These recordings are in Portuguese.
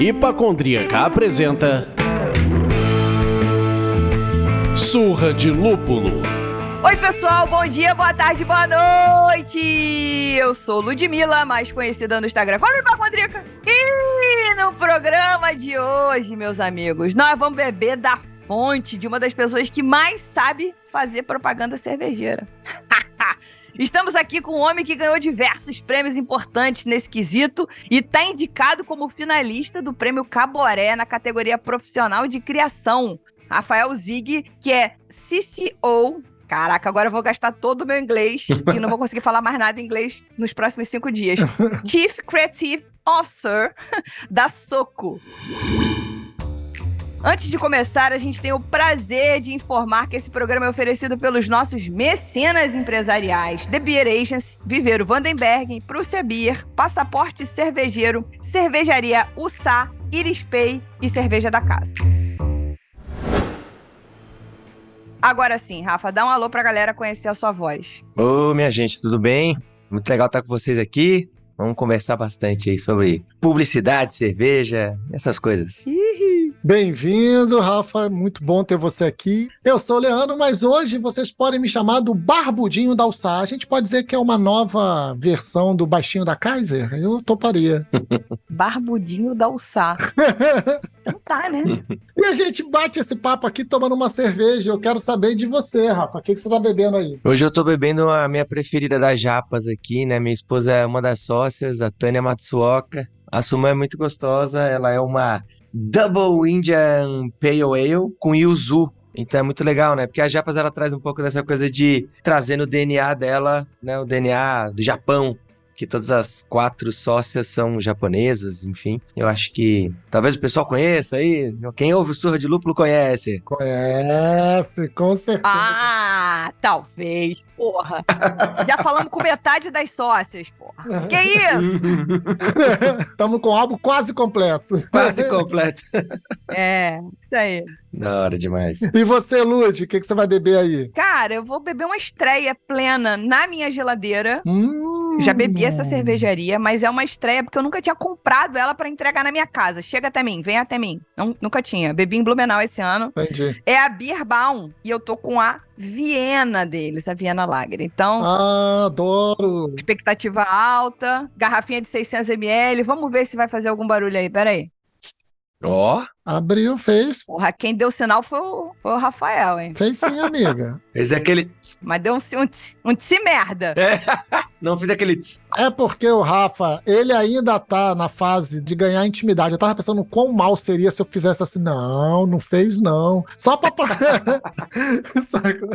Hipacondríaca apresenta Surra de Lúpulo. Oi, pessoal, bom dia, boa tarde, boa noite! Eu sou Ludmilla, mais conhecida no Instagram como Hipacondríaca. E no programa de hoje, meus amigos, nós vamos beber da fonte de uma das pessoas que mais sabe fazer propaganda cervejeira. Estamos aqui com um homem que ganhou diversos prêmios importantes nesse quesito e está indicado como finalista do prêmio Caboré na categoria profissional de criação. Rafael Zig, que é CCO. Caraca, agora eu vou gastar todo o meu inglês e não vou conseguir falar mais nada em inglês nos próximos cinco dias. Chief Creative Officer da Soco. Antes de começar, a gente tem o prazer de informar que esse programa é oferecido pelos nossos mecenas empresariais: The Beer Agency, Viveiro Vandenberg, Prússia Beer, Passaporte Cervejeiro, Cervejaria Ussá, Iris Pay e Cerveja da Casa. Agora sim, Rafa, dá um alô pra galera conhecer a sua voz. Ô, minha gente, tudo bem? Muito legal estar com vocês aqui. Vamos conversar bastante aí sobre publicidade, cerveja, essas coisas. Bem-vindo, Rafa. Muito bom ter você aqui. Eu sou o Leandro, mas hoje vocês podem me chamar do Barbudinho da Alçá. A gente pode dizer que é uma nova versão do Baixinho da Kaiser? Eu toparia. Barbudinho da Alçá. então tá, né? E a gente bate esse papo aqui tomando uma cerveja. Eu quero saber de você, Rafa. O que, que você tá bebendo aí? Hoje eu tô bebendo a minha preferida das japas aqui, né? Minha esposa é uma das sócias, a Tânia Matsuoka. A Suma é muito gostosa, ela é uma Double Indian Pale Ale com Yuzu. Então é muito legal, né? Porque a Japas ela traz um pouco dessa coisa de trazer no DNA dela, né? O DNA do Japão, que todas as quatro sócias são japonesas, enfim. Eu acho que talvez o pessoal conheça aí. Quem ouve o Surra de Lúpulo conhece. Conhece, com certeza. Ah, talvez, porra. Já falamos com metade das sócias, porra. Que isso? Estamos com o álbum quase completo. Quase completo. É, isso aí. Da hora demais. E você, Lud, o que, que você vai beber aí? Cara, eu vou beber uma estreia plena na minha geladeira. Hum. Já bebi essa cervejaria, mas é uma estreia porque eu nunca tinha comprado ela pra entregar na minha casa. Chega até mim, vem até mim. Não, nunca tinha. Bebi em Blumenau esse ano. Entendi. É a Bierbaum e eu tô com a Viena deles, a Viena Lager. Então, Ah, adoro. expectativa alta, garrafinha de 600ml. Vamos ver se vai fazer algum barulho aí. Pera aí. Ó, Abriu, fez. Porra, quem deu sinal foi o, foi o Rafael, hein? Fez sim, amiga. fez aquele. Mas deu um, um, um tsi merda. Não fiz aquele. É porque o Rafa, ele ainda tá na fase de ganhar intimidade. Eu tava pensando quão mal seria se eu fizesse assim. Não, não fez não. Só pra.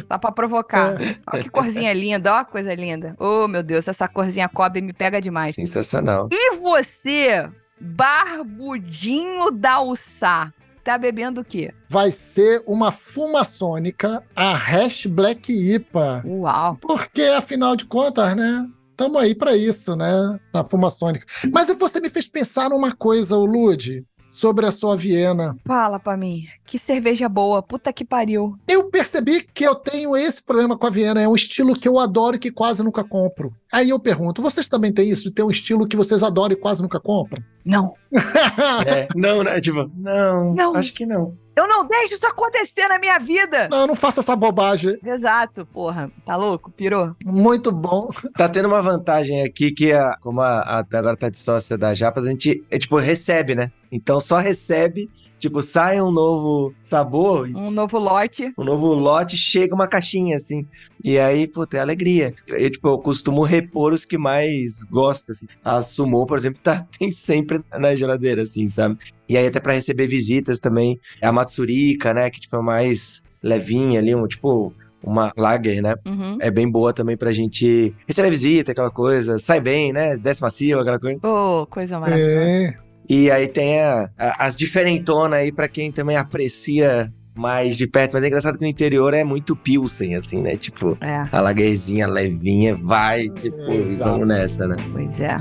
Só pra provocar. Olha que corzinha linda, ó, coisa linda. Oh, meu Deus, essa corzinha cobre me pega demais. Sensacional. E você, barbudinho da Ussá, tá bebendo o quê? Vai ser uma fumaçônica, a Hash Black IPA. Uau. Porque, afinal de contas, né? Tamo aí pra isso, né? Na fumaçônica. Mas você me fez pensar numa coisa, o Lud, sobre a sua Viena. Fala pra mim. Que cerveja boa. Puta que pariu. Eu percebi que eu tenho esse problema com a Viena. É um estilo que eu adoro e que quase nunca compro. Aí eu pergunto, vocês também têm isso? De ter um estilo que vocês adoram e quase nunca compram? Não. É, não, né? Tipo, não, Não. acho que não. Eu não deixo isso acontecer na minha vida. Não, não faça essa bobagem. Exato, porra. Tá louco? Pirou? Muito bom. Tá tendo uma vantagem aqui que, a, como a, a agora tá de sócia da Japas, a gente, é, tipo, recebe, né? Então só recebe, tipo, sai um novo sabor, Um novo lote. um novo lote, chega uma caixinha, assim. E aí, pô, tem alegria. Eu, tipo, eu costumo repor os que mais gosto, assim. A Sumô, por exemplo, tá, tem sempre na geladeira, assim, sabe? E aí até pra receber visitas também. É a Matsurika, né? Que, tipo, é mais levinha ali, um, tipo, uma lager, né? Uhum. É bem boa também pra gente receber visita, aquela coisa. Sai bem, né? Desce macio, aquela coisa. Ô, coisa maravilhosa. É. E aí tem a- a- as diferentonas aí pra quem também aprecia mais de perto. Mas é engraçado que no interior é muito pilsen, assim, né? Tipo, É, a lagerzinha levinha vai, tipo, e Exato. vamos nessa, né? pois é.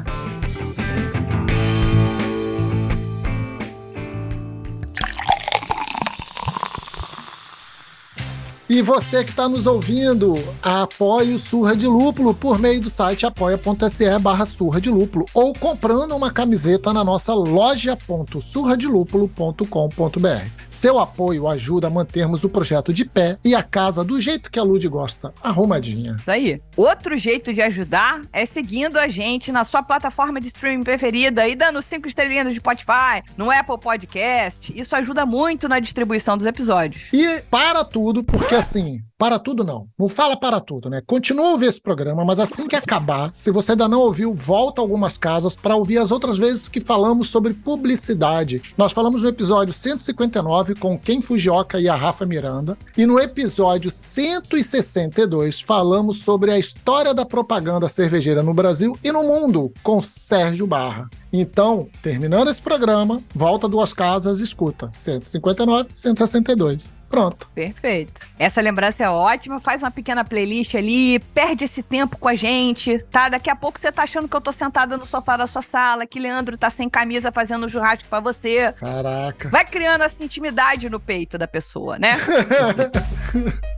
E você que está nos ouvindo, apoie o Surra de Lúpulo por meio do site apoia.se barra surra de lúpulo ou comprando uma camiseta na nossa loja.surradelúpulo.com.br. Seu apoio ajuda a mantermos o projeto de pé e a casa do jeito que a Lud gosta, arrumadinha. Isso aí. Outro jeito de ajudar é seguindo a gente na sua plataforma de streaming preferida e dando cinco estrelinhas no Spotify, no Apple Podcast. Isso ajuda muito na distribuição dos episódios. E para tudo, porque assim, para tudo não. Não fala para tudo, né? Continua a ouvir esse programa, mas assim que acabar, se você ainda não ouviu, volta algumas casas para ouvir as outras vezes que falamos sobre publicidade. Nós falamos no episódio 159 com Ken Fujioka e a Rafa Miranda, e no episódio 162 falamos sobre a história da propaganda cervejeira no Brasil e no mundo com Sérgio Barra. Então, terminando esse programa, volta duas casas e escuta 159, 162. Pronto. Perfeito. Essa lembrança é ótima. Faz uma pequena playlist ali, perde esse tempo com a gente, tá? Daqui a pouco você tá achando que eu tô sentada no sofá da sua sala, que Leandro tá sem camisa fazendo um churrasco pra você. Caraca. Vai criando essa intimidade no peito da pessoa, né?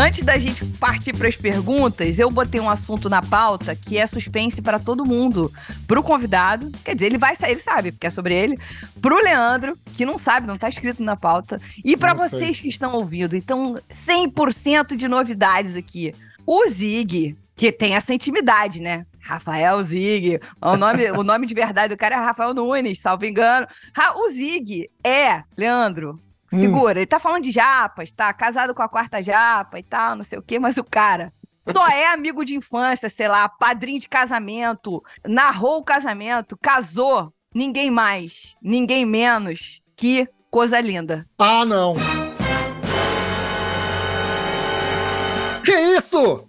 Antes da gente partir para as perguntas, eu botei um assunto na pauta que é suspense para todo mundo. Pro convidado, quer dizer, ele vai sair, ele sabe, porque é sobre ele. Pro Leandro, que não sabe, não tá escrito na pauta. E para vocês que estão ouvindo. Então, 100% de novidades aqui. O Zig, que tem essa intimidade, né? Rafael Zig. O nome, o nome de verdade do cara é Rafael Nunes, salvo engano. O Zig é, Leandro, Hum. segura. Ele tá falando de japas, tá casado com a quarta japa e tal, não sei o quê, mas o cara só é amigo de infância, sei lá, padrinho de casamento, narrou o casamento, casou. Ninguém mais, ninguém menos que coisa linda. Ah, não. Que isso?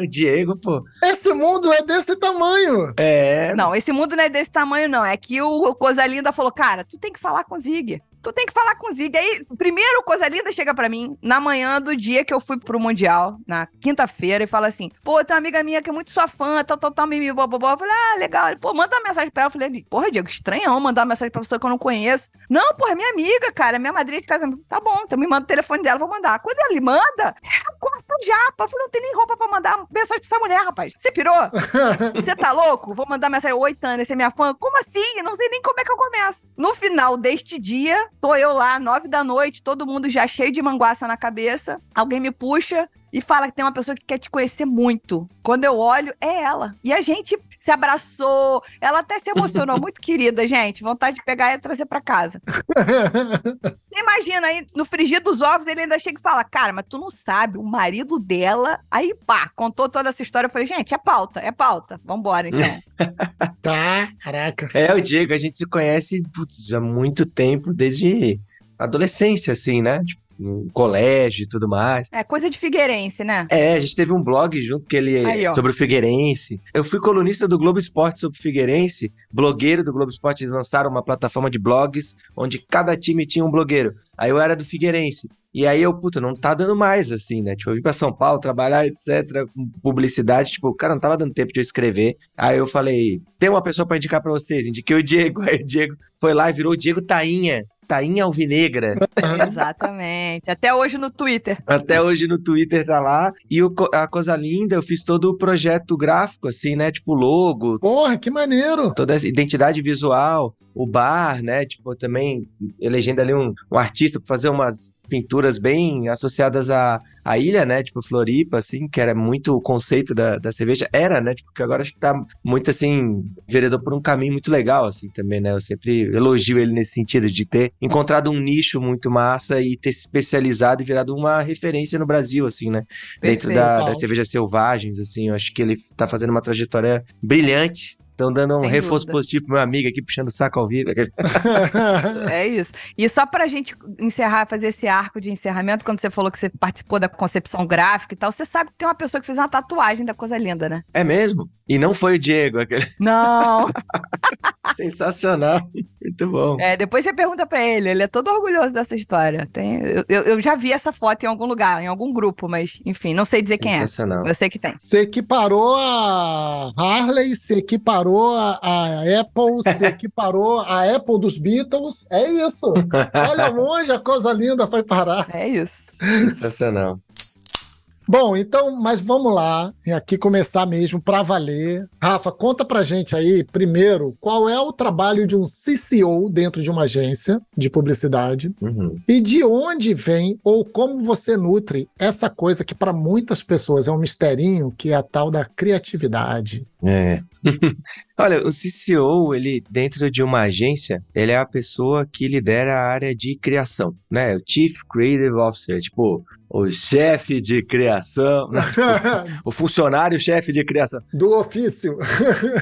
o Diego, pô. Esse mundo é desse tamanho. É. Não, esse mundo não é desse tamanho, não. É que o Coisa Linda falou, cara, tu tem que falar com o Zig. Tu tem que falar com o Zig. Aí, primeiro, Coisa Linda chega pra mim na manhã do dia que eu fui pro Mundial, na quinta-feira, e fala assim: pô, tem uma amiga minha que é muito sua fã, tal, tal, tal, mimi, bobobó. Eu falei, ah, legal. Ele, pô, manda uma mensagem pra ela. Eu falei, porra, Diego, estranhão mandar uma mensagem pra pessoa que eu não conheço. Não, porra, é minha amiga, cara, é minha madrinha de casamento. Tá bom, então me manda o telefone dela, eu vou mandar. Quando ele manda, é a quarta japa. Eu falei, não tem nem roupa pra mandar mensagem pra essa mulher, rapaz. Você pirou? Você tá louco? Vou mandar mensagem. Oi, Tânia, você é minha fã? Como assim? Eu não sei nem como é que eu começo. No final deste dia, tô eu lá, nove da noite, todo mundo já cheio de manguaça na cabeça. Alguém me puxa e fala que tem uma pessoa que quer te conhecer muito. Quando eu olho, é ela. E a gente se abraçou. Ela até se emocionou. muito querida, gente. Vontade de pegar e trazer pra casa. Você Imagina aí, no frigir dos ovos, ele ainda chega e fala: Cara, mas tu não sabe, o marido dela. Aí, pá, contou toda essa história. Eu falei: Gente, é pauta, é pauta. Vambora, então. Caraca. É, o Diego, a gente se conhece putz, há muito tempo, desde adolescência, assim, né? Tipo, no colégio e tudo mais. É coisa de Figueirense, né? É, a gente teve um blog junto que ele Aí, ó. sobre o Figueirense. Eu fui colunista do Globo Esporte sobre o Figueirense, blogueiro do Globo Esporte, eles lançaram uma plataforma de blogs onde cada time tinha um blogueiro. Aí eu era do Figueirense. E aí eu, puta, não tá dando mais, assim, né? Tipo, eu vim pra São Paulo trabalhar, etc, com publicidade, tipo, cara, não tava dando tempo de eu escrever. Aí eu falei, tem uma pessoa pra indicar pra vocês, indiquei o Diego. Aí o Diego foi lá e virou o Diego Tainha. Tainha Alvinegra. Exatamente. Até hoje no Twitter. Até hoje no Twitter tá lá. E o Co- a coisa linda, eu fiz todo o projeto gráfico, assim, né? Tipo, logo, Porra, que maneiro. toda essa identidade visual, o bar, né? Tipo, também elegendo ali um, um artista pra fazer umas pinturas bem associadas à, à ilha, né? Tipo, Floripa, assim, que era muito o conceito da, da cerveja. Era, né? Tipo, que agora acho que tá muito, assim, vereador por um caminho muito legal, assim, também, né? Eu sempre elogio ele nesse sentido de ter encontrado um nicho muito massa e ter se especializado e virado uma referência no Brasil, assim, né? Dentro Perfeito. da, Legal. das cervejas selvagens, assim, eu acho que ele tá fazendo uma trajetória brilhante. Estão dando um Sem reforço dúvida. positivo pro meu amigo aqui, puxando o saco ao vivo. É isso. E só pra gente encerrar, fazer esse arco de encerramento, quando você falou que você participou da concepção gráfica e tal, você sabe que tem uma pessoa que fez uma tatuagem da coisa linda, né? É mesmo? E não foi o Diego, aquele Não! sensacional. Muito bom. É, depois você pergunta pra ele, ele é todo orgulhoso dessa história. Tem, eu, eu- eu já vi essa foto em algum lugar, em algum grupo, mas enfim, não sei dizer quem é. Sensacional. Eu sei que tem. Você equiparou a Harley, você equiparou a, a Apple, você equiparou a Apple dos Beatles. É isso. Olha onde a coisa linda foi parar. É isso. Sensacional. Bom, então, mas vamos lá, aqui começar mesmo para valer. Rafa, conta pra gente aí, primeiro, qual é o trabalho de um CCO dentro de uma agência de publicidade Uhum. e de onde vem ou como você nutre essa coisa que para muitas pessoas é um misterinho, que é a tal da criatividade. É. Olha, o CCO, ele, dentro de uma agência, ele é a pessoa que lidera a área de criação, né? O Chief Creative Officer, tipo, o chefe de criação, né? o funcionário-chefe de criação, Do ofício.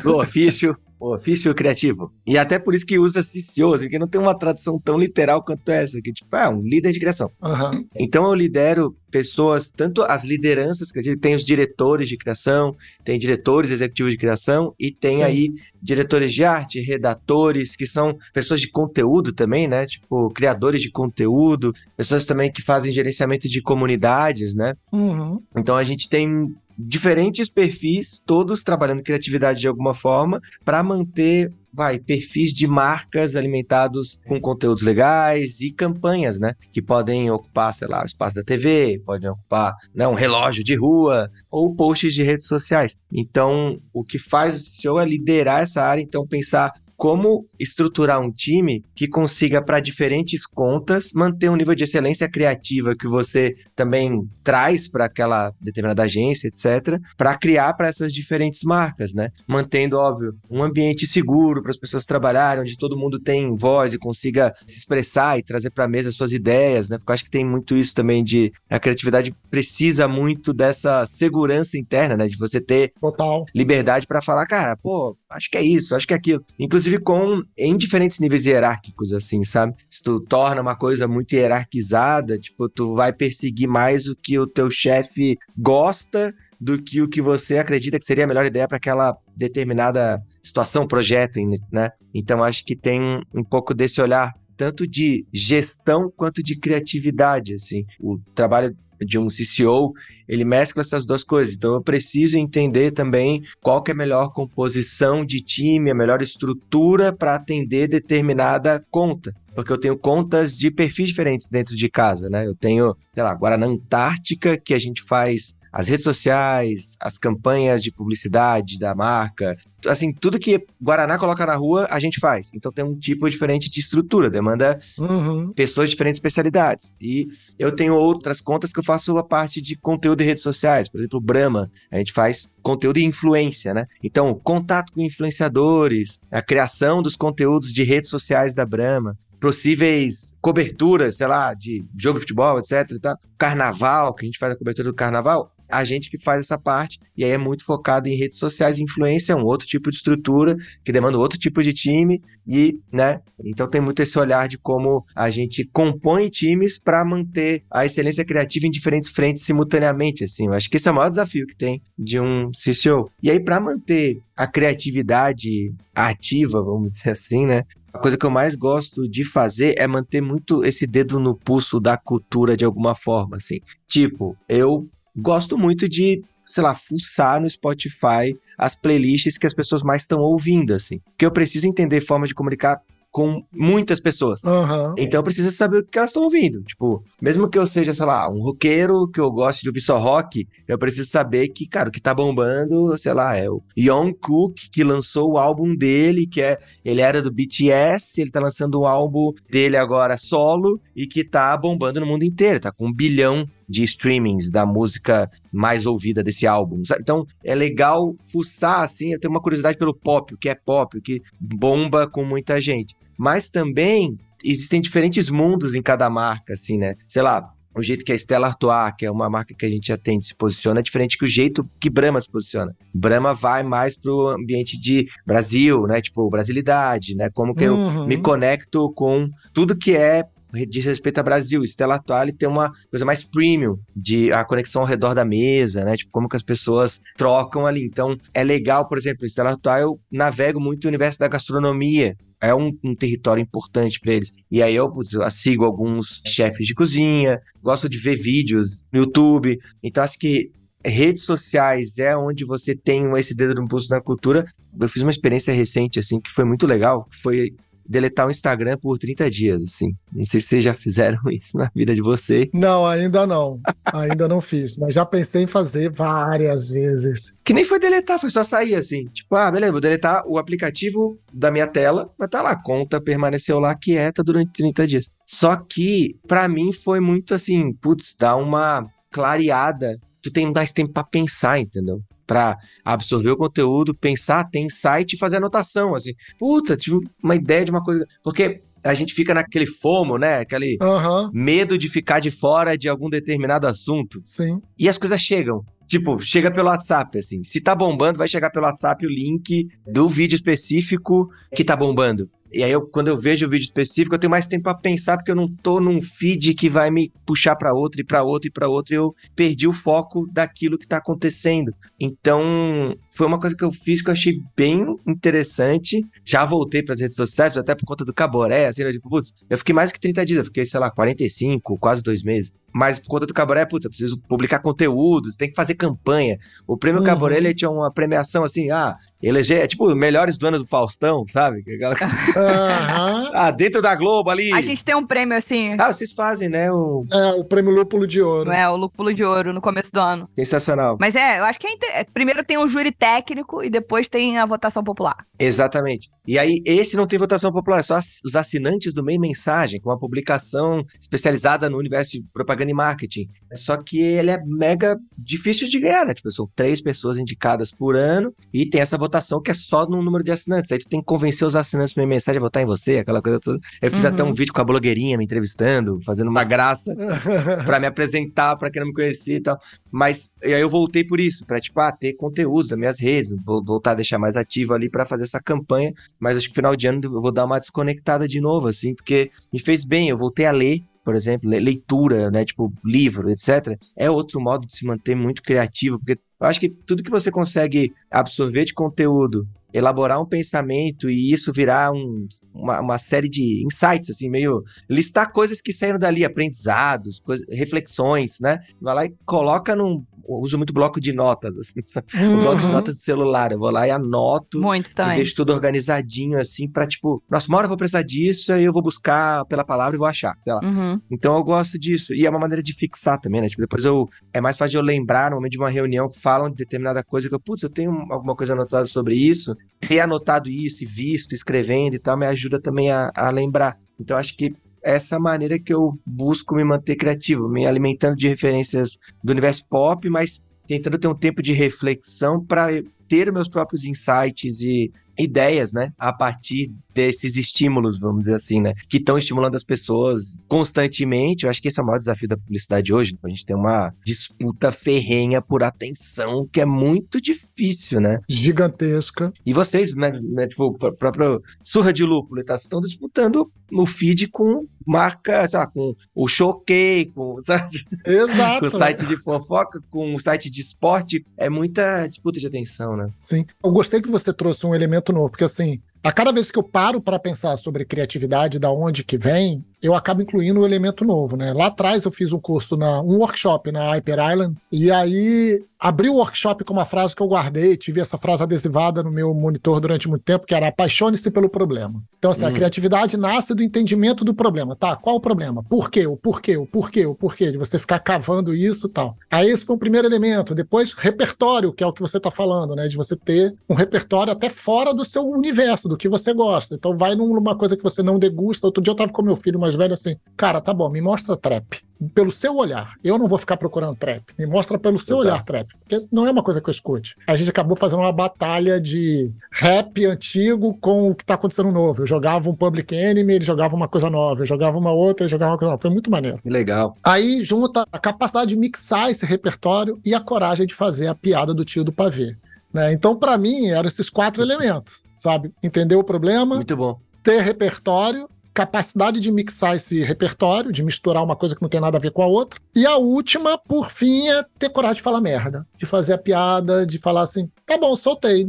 do ofício, ofício criativo. E até por isso que usa CCO, assim, porque não tem uma tradução tão literal quanto essa, que tipo, é um líder de criação. Aham. Então eu lidero pessoas, tanto as lideranças criativas, tem os diretores de criação, tem diretores executivos de criação e tem Sim. aí diretores de arte, redatores, que são pessoas de conteúdo também, né? Tipo, criadores de conteúdo, pessoas também que fazem gerenciamento de comunidades, né? Uhum. Então a gente tem diferentes perfis, todos trabalhando criatividade de alguma forma, para manter, vai, perfis de marcas alimentados com conteúdos legais e campanhas, né? Que podem ocupar, sei lá, o espaço da TV, podem ocupar né, um relógio de rua ou posts de redes sociais. Então, o que faz o CEO é liderar essa área, então pensar como estruturar um time que consiga, para diferentes contas, manter um nível de excelência criativa que você também traz para aquela determinada agência, etc., para criar para essas diferentes marcas, né? Mantendo, óbvio, um ambiente seguro para as pessoas trabalharem, onde todo mundo tem voz e consiga se expressar e trazer para a mesa suas ideias, né? Porque eu acho que tem muito isso também de a criatividade precisa muito dessa segurança interna, né? De você ter Total. liberdade para falar, cara, pô, acho que é isso, acho que é aquilo. Inclusive com em diferentes níveis hierárquicos, assim, sabe? Se tu torna uma coisa muito hierarquizada, tipo, tu vai perseguir mais o que o teu chefe gosta do que o que você acredita que seria a melhor ideia para aquela determinada situação, projeto, né? Então acho que tem um pouco desse olhar tanto de gestão quanto de criatividade, assim. O trabalho de um CCO, ele mescla essas duas coisas. Então eu preciso entender também qual que é a melhor composição de time, a melhor estrutura para atender determinada conta. Porque eu tenho contas de perfis diferentes dentro de casa, né? Eu tenho, sei lá, agora na Antártica, que a gente faz as redes sociais, as campanhas de publicidade da marca, assim, tudo que Guaraná coloca na rua, a gente faz. Então tem um tipo diferente de estrutura, demanda Uhum. pessoas de diferentes especialidades. E eu tenho outras contas que eu faço a parte de conteúdo e redes sociais. Por exemplo, Brahma, a gente faz conteúdo e influência, né? Então, contato com influenciadores, a criação dos conteúdos de redes sociais da Brahma, possíveis coberturas, sei lá, de jogo de futebol, etc. tal. Carnaval, que a gente faz a cobertura do carnaval, a gente que faz essa parte, e aí é muito focado em redes sociais, influência é um outro tipo de estrutura, que demanda outro tipo de time, e, né, então tem muito esse olhar de como a gente compõe times para manter a excelência criativa em diferentes frentes simultaneamente, assim, eu acho que esse é o maior desafio que tem de um CCO. E aí, para manter a criatividade ativa, vamos dizer assim, né, a coisa que eu mais gosto de fazer é manter muito esse dedo no pulso da cultura de alguma forma, assim. Tipo, eu gosto muito de, sei lá, fuçar no Spotify as playlists que as pessoas mais estão ouvindo, assim. Porque eu preciso entender forma de comunicar com muitas pessoas. Aham. Então eu preciso saber o que elas estão ouvindo. Tipo, mesmo que eu seja, sei lá, um roqueiro que eu goste de ouvir só rock, eu preciso saber que, cara, o que tá bombando, sei lá, é o Young Cook, que lançou o álbum dele, que é. Ele era do BTS, ele tá lançando o álbum dele agora solo e que tá bombando no mundo inteiro, tá com um bilhão de streamings da música mais ouvida desse álbum. sabe? Então é legal fuçar assim, eu tenho uma curiosidade pelo pop, o que é pop, o que bomba com muita gente. Mas também existem diferentes mundos em cada marca, assim, né? Sei lá, o jeito que a Stella Artois, que é uma marca que a gente atende, se posiciona é diferente que o jeito que Brahma se posiciona. Brahma vai mais pro ambiente de Brasil, né? Tipo, brasilidade, né? Como que eu Uhum. me conecto com tudo que é diz respeito a Brasil. Stella Artois tem uma coisa mais premium de a conexão ao redor da mesa, né? Tipo, como que as pessoas trocam ali. Então, é legal, por exemplo, Stella Artois eu navego muito o universo da gastronomia. é um, um território importante para eles. E aí eu sigo alguns chefes de cozinha, gosto de ver vídeos no YouTube. Então acho que redes sociais é onde você tem esse dedo no pulso na cultura. Eu fiz uma experiência recente, assim, que foi muito legal. Foi deletar o Instagram por 30 dias, assim. Não sei se vocês já fizeram isso na vida de vocês. Não, ainda não. ainda não fiz. Mas já pensei em fazer várias vezes. Que nem foi deletar, foi só sair, assim. Tipo, ah, beleza, vou deletar o aplicativo da minha tela, mas tá lá, a conta permaneceu lá quieta durante 30 dias. Só que, para mim, foi muito assim, putz, dá uma clareada tu tem mais tempo para pensar, entendeu? Para absorver o conteúdo, pensar, ter insight e fazer anotação, assim. Puta, tive uma ideia de uma coisa. Porque a gente fica naquele fomo, né? Aquele Aham, medo de ficar de fora de algum determinado assunto. sim. E as coisas chegam. Tipo, chega pelo WhatsApp, assim. Se tá bombando, vai chegar pelo WhatsApp o link do vídeo específico que tá bombando. E aí, eu, quando eu vejo o vídeo específico, eu tenho mais tempo pra pensar, porque eu não tô num feed que vai me puxar pra outro, e pra outro, e pra outro, e eu perdi o foco daquilo que tá acontecendo. Então, foi uma coisa que eu fiz que eu achei bem interessante. Já voltei pras redes sociais, até por conta do Caboré, assim, né? tipo, putz, eu fiquei mais que 30 dias, eu fiquei, sei lá, 45, quase dois meses. Mas por conta do Caboré, putz, eu preciso publicar conteúdos, tem que fazer campanha. O prêmio Uhum. Caboré, ele tinha uma premiação assim, ah, eleger, é tipo, melhores do ano do Faustão, sabe? Aquela- Aham. ah, dentro da Globo ali. A gente tem um prêmio assim, Ah, vocês fazem, né? O... É, o prêmio Lúpulo de Ouro. não é? O Lúpulo de Ouro no começo do ano. Sensacional. Mas é, eu acho que é inter... primeiro tem o júri técnico e depois tem a votação popular. Exatamente. E aí, esse não tem votação popular, é só os assinantes do Meio Mensagem, com uma publicação especializada no universo de propaganda e marketing. Só que ele é mega difícil de ganhar, né? Tipo, são três pessoas indicadas por ano e tem essa votação que é só no número de assinantes. Aí tu tem que convencer os assinantes Meio Mensagem a votar em você, aquela coisa toda. Eu fiz Uhum. até um vídeo com a blogueirinha me entrevistando, fazendo uma graça. Pra me apresentar pra quem não me conhecia e tal. Mas e aí eu voltei por isso, pra tipo, ah, ter conteúdo das minhas redes, vou voltar a deixar mais ativo ali pra fazer essa campanha, mas acho que final de ano eu vou dar uma desconectada de novo assim, porque me fez bem, eu voltei a ler por exemplo, le- leitura, né, tipo livro, etc. É outro modo de se manter muito criativo, porque eu acho que tudo que você consegue absorver de conteúdo, elaborar um pensamento e isso virar um- uma, uma série de insights, assim, meio listar coisas que saíram dali, aprendizados, coisas, reflexões, né? Vai lá e coloca num. Eu uso muito bloco de notas, assim, sabe? o bloco de Uhum. notas de celular. Eu vou lá e anoto. Muito E também. deixo tudo organizadinho, assim, pra tipo, nossa, uma hora eu vou precisar disso, aí eu vou buscar pela palavra e vou achar, sei lá. Uhum. Então eu gosto disso. E é uma maneira de fixar também, né? Tipo, depois eu. É mais fácil eu lembrar no momento de uma reunião que falam de determinada coisa que eu, putz, eu tenho alguma coisa anotada sobre isso. Ter anotado isso e visto, escrevendo e tal, me ajuda também a, a lembrar. Então acho que essa maneira que eu busco me manter criativo, me alimentando de referências do universo pop, mas tentando ter um tempo de reflexão para ter meus próprios insights e ideias, né, a partir desses estímulos, vamos dizer assim, né, que estão estimulando as pessoas constantemente. Eu acho que esse é o maior desafio da publicidade hoje. A gente tem uma disputa ferrenha por atenção que é muito difícil, né? Gigantesca. E vocês, né, né, tipo, o próprio Surra de Lúpulo, tá, estão disputando no feed com marca, sei lá, com o Choquei, com, sabe? Exato. com o site de fofoca, com o site de esporte. É muita disputa de atenção, né? Sim. Eu gostei que você trouxe um elemento novo, porque assim, a cada vez que eu paro para pensar sobre criatividade, da onde que vem, eu acabo incluindo um elemento novo, né? Lá atrás eu fiz um curso, na, um workshop na Hyper Island, e aí abri o workshop com uma frase que eu guardei, tive essa frase adesivada no meu monitor durante muito tempo, que era apaixone-se pelo problema. Então, assim, a Hum. criatividade nasce do entendimento do problema. Tá, qual o problema? Por quê? O porquê? O porquê? O porquê? De você ficar cavando isso e tal. Aí esse foi o primeiro elemento. Depois, repertório, que é o que você está falando, né? De você ter um repertório até fora do seu universo, do que você gosta. Então, vai numa coisa que você não degusta. Outro dia eu tava com meu filho mais velho assim, cara, tá bom, me mostra trap. Pelo seu olhar. Eu não vou ficar procurando trap. Me mostra pelo seu olhar trap. Porque não é uma coisa que eu escute. A gente acabou fazendo uma batalha de rap antigo com o que tá acontecendo novo. Eu jogava um Public Enemy, ele jogava uma coisa nova. Eu jogava uma outra, ele jogava uma coisa nova. Foi muito maneiro. Legal. Aí junta a capacidade de mixar esse repertório e a coragem de fazer a piada do tio do pavê. Né? Então, para mim, eram esses quatro elementos, sabe? Entender o problema, Muito bom. ter repertório, capacidade de mixar esse repertório, de misturar uma coisa que não tem nada a ver com a outra. E a última, por fim, é ter coragem de falar merda, de fazer a piada, de falar assim: tá bom, soltei.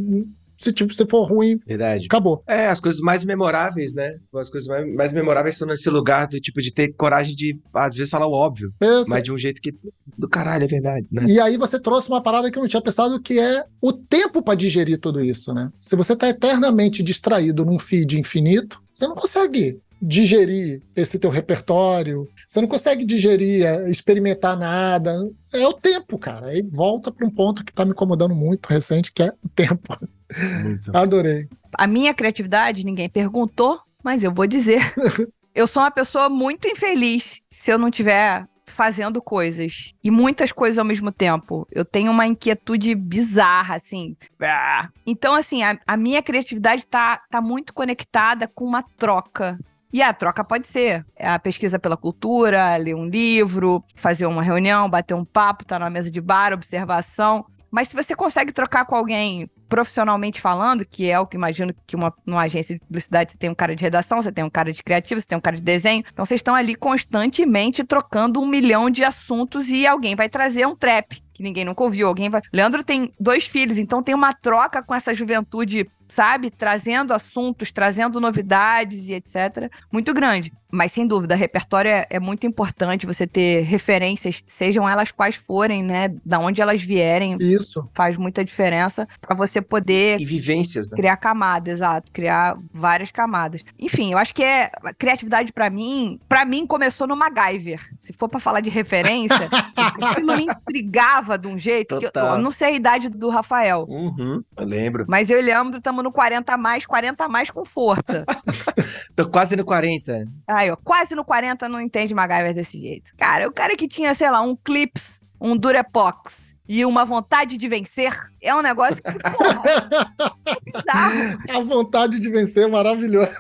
Se, tipo, se for ruim, Verdade. acabou. É, as coisas mais memoráveis, né? As coisas mais, mais memoráveis estão nesse lugar do tipo de ter coragem de, às vezes, falar o óbvio, Pensa. mas de um jeito que. Do caralho, é verdade, né? E aí você trouxe uma parada que eu não tinha pensado, que é o tempo para digerir tudo isso, né? Se você tá eternamente distraído num feed infinito, você não consegue digerir esse teu repertório, você não consegue digerir, é, experimentar nada. É o tempo, cara. Aí volta para um ponto que tá me incomodando muito recente, que é o tempo. Muito. Adorei. A minha criatividade, ninguém perguntou, mas eu vou dizer. eu sou uma pessoa muito infeliz se eu não tiver fazendo coisas e muitas coisas ao mesmo tempo. Eu tenho uma inquietude bizarra, assim. Ah. Então, assim, a, a minha criatividade tá, tá muito conectada com uma troca. E a troca pode ser a pesquisa pela cultura, ler um livro, fazer uma reunião, bater um papo, estar tá numa mesa de bar, observação. Mas se você consegue trocar com alguém profissionalmente falando, que é o que imagino que uma, numa agência de publicidade você tem um cara de redação, você tem um cara de criativo, você tem um cara de desenho. Então vocês estão ali constantemente trocando um milhão de assuntos e alguém vai trazer um trap que ninguém nunca ouviu. Alguém vai. Leandro tem dois filhos, então tem uma troca com essa juventude, sabe? Trazendo assuntos, trazendo novidades e etc. Muito grande. Mas sem dúvida, repertório é, é, muito importante você ter referências, sejam elas quais forem, né? Da onde elas vierem. Isso. Faz muita diferença para você poder. E vivências, né? Criar camadas, exato. Criar várias camadas. Enfim, eu acho que é. A criatividade para mim, para mim começou no MacGyver. Se for para falar de referência, aquilo me intrigava de um jeito. Que eu, eu, não sei a idade do Rafael. Uhum, eu lembro. Mas eu e Leandro estamos no 40 a mais, 40 a mais com força. Tô quase no 40. Aí, ó, quase no 40 não entende MacGyver desse jeito. Cara, o cara que tinha, sei lá, um Clips, um Durepox e uma vontade de vencer é um negócio que, porra, é bizarro. A vontade de vencer é maravilhoso.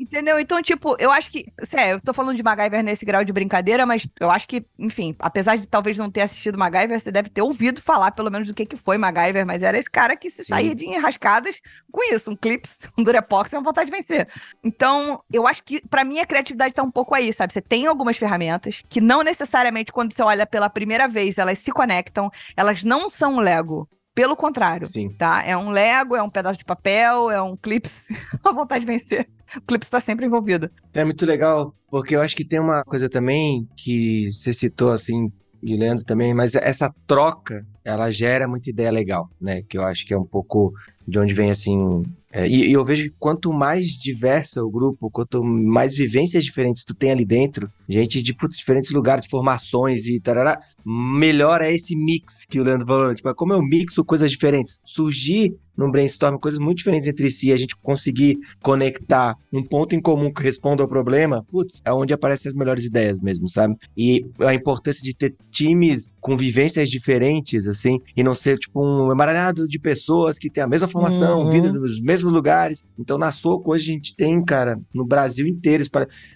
Entendeu? Então, tipo, eu acho que. Sério, eu tô falando de MacGyver nesse grau de brincadeira, mas eu acho que, enfim, apesar de talvez não ter assistido MacGyver, você deve ter ouvido falar pelo menos do que, que foi MacGyver, mas era esse cara que se Sim. saía de enrascadas com isso, um clips, um Durepox e uma vontade de vencer. Então, eu acho que, pra mim, a criatividade tá um pouco aí, sabe? Você tem algumas ferramentas que não necessariamente, quando você olha pela primeira vez, elas se conectam, elas não são um Lego. Pelo contrário, Sim. tá? É um Lego, é um pedaço de papel, é um clips, a vontade de vencer. O clips tá sempre envolvido. É muito legal, porque eu acho que tem uma coisa também que você citou assim, e Leandro também, mas essa troca, ela gera muita ideia legal, né? Que eu acho que é um pouco de onde vem assim. É, e, e eu vejo que quanto mais diverso é o grupo, quanto mais vivências diferentes tu tem ali dentro, gente de putz, diferentes lugares, formações e tarará, melhor é esse mix que o Leandro falou. Tipo, é como eu mixo coisas diferentes. Surgir num brainstorm coisas muito diferentes entre si, a gente conseguir conectar um ponto em comum que responda ao problema, putz, é onde aparecem as melhores ideias mesmo, sabe? E a importância de ter times com vivências diferentes, assim, e não ser tipo um emaranhado de pessoas que têm a mesma formação, Uhum. vindo nos mesmos lugares. Então, na Soco, hoje a gente tem, cara, no Brasil inteiro,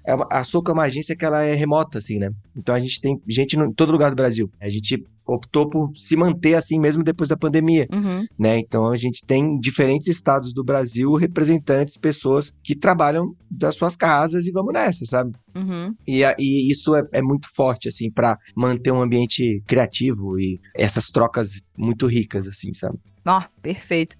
é a Soco é uma agência que ela é remota, assim, né? Então a gente tem gente em todo lugar do Brasil. A gente optou por se manter assim mesmo depois da pandemia Uhum. né? Então a gente tem diferentes estados do Brasil, representantes, pessoas que trabalham das suas casas e vamos nessa, sabe? Uhum. E, e isso é, é muito forte, assim, para manter um ambiente criativo e essas trocas muito ricas, assim, sabe? Ó, perfeito.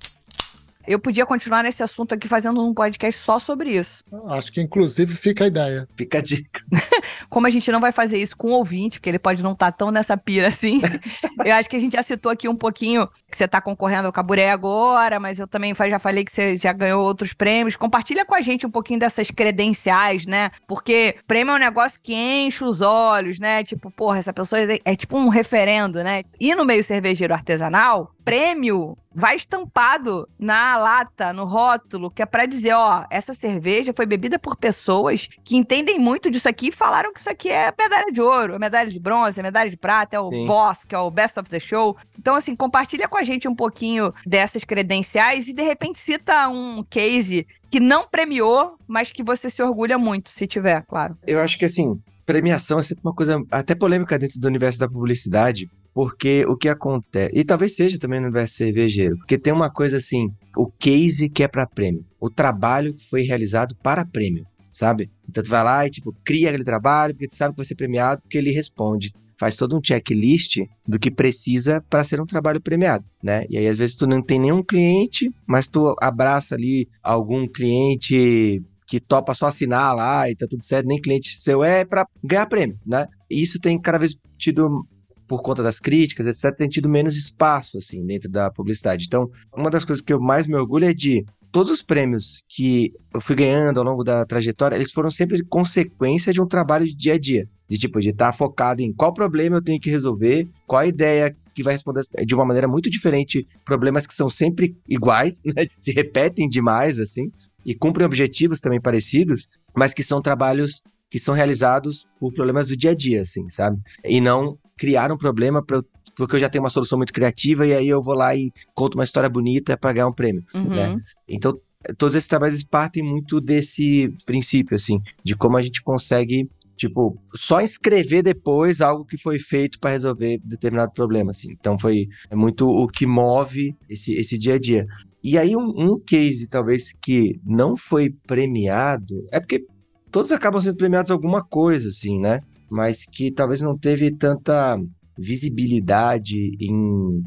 Eu podia continuar nesse assunto aqui fazendo um podcast só sobre isso. Acho que, inclusive, fica a ideia. Fica a dica. Como a gente não vai fazer isso com o ouvinte, porque ele pode não estar tão nessa pira assim, eu acho que a gente já citou aqui um pouquinho que você está concorrendo ao Caburé agora, mas eu também já falei que você já ganhou outros prêmios. Compartilha com a gente um pouquinho dessas credenciais, né? Porque prêmio é um negócio que enche os olhos, né? Tipo, porra, essa pessoa é, é tipo um referendo, né? E no meio cervejeiro artesanal, prêmio vai estampado na lata, no rótulo, que é pra dizer, ó, essa cerveja foi bebida por pessoas que entendem muito disso aqui e falaram que isso aqui é medalha de ouro, é medalha de bronze, é medalha de prata, é o Sim. boss, que é o best of the show. Então, assim, compartilha com a gente um pouquinho dessas credenciais e, de repente, cita um case que não premiou, mas que você se orgulha muito, se tiver, claro. Eu acho que, assim, premiação é sempre uma coisa até polêmica dentro do universo da publicidade, porque o que acontece, e talvez seja também no universo cervejeiro, porque tem uma coisa assim, o case que é para prêmio, o trabalho que foi realizado para prêmio, sabe? Então tu vai lá e, tipo, cria aquele trabalho, porque tu sabe que vai ser premiado, porque ele responde faz todo um checklist do que precisa para ser um trabalho premiado, né? E aí às vezes tu não tem nenhum cliente, mas tu abraça ali algum cliente que topa só assinar lá e tá tudo certo, nem cliente seu é para ganhar prêmio, né? E isso tem cada vez tido por conta das críticas, etc, tem tido menos espaço assim dentro da publicidade. Então, uma das coisas que eu mais me orgulho é de todos os prêmios que eu fui ganhando ao longo da trajetória, eles foram sempre consequência de um trabalho de dia a dia. De tipo, de estar focado em qual problema eu tenho que resolver, qual a ideia que vai responder de uma maneira muito diferente problemas que são sempre iguais, né? se repetem demais, assim e cumprem objetivos também parecidos, mas que são trabalhos que são realizados por problemas do dia a dia, assim, sabe? E não criar um problema pra, porque eu já tenho uma solução muito criativa e aí eu vou lá e conto uma história bonita para ganhar um prêmio, uhum. né? Então, todos esses trabalhos partem muito desse princípio, assim, de como a gente consegue tipo, só escrever depois algo que foi feito para resolver determinado problema, assim. Então foi é muito o que move esse, esse dia a dia. E aí, um, um case, talvez, que não foi premiado, é porque todos acabam sendo premiados alguma coisa, assim, né? Mas que talvez não teve tanta visibilidade em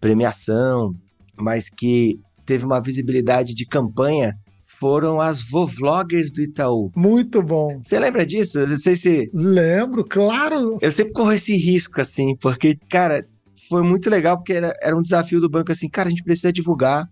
premiação, mas que teve uma visibilidade de campanha foram as vovloggers do Itaú. Muito bom. Você lembra disso? Eu não sei se. Lembro, claro. Eu sempre corro esse risco, assim, porque, cara, foi muito legal, porque era, era um desafio do banco, assim, cara, a gente precisa divulgar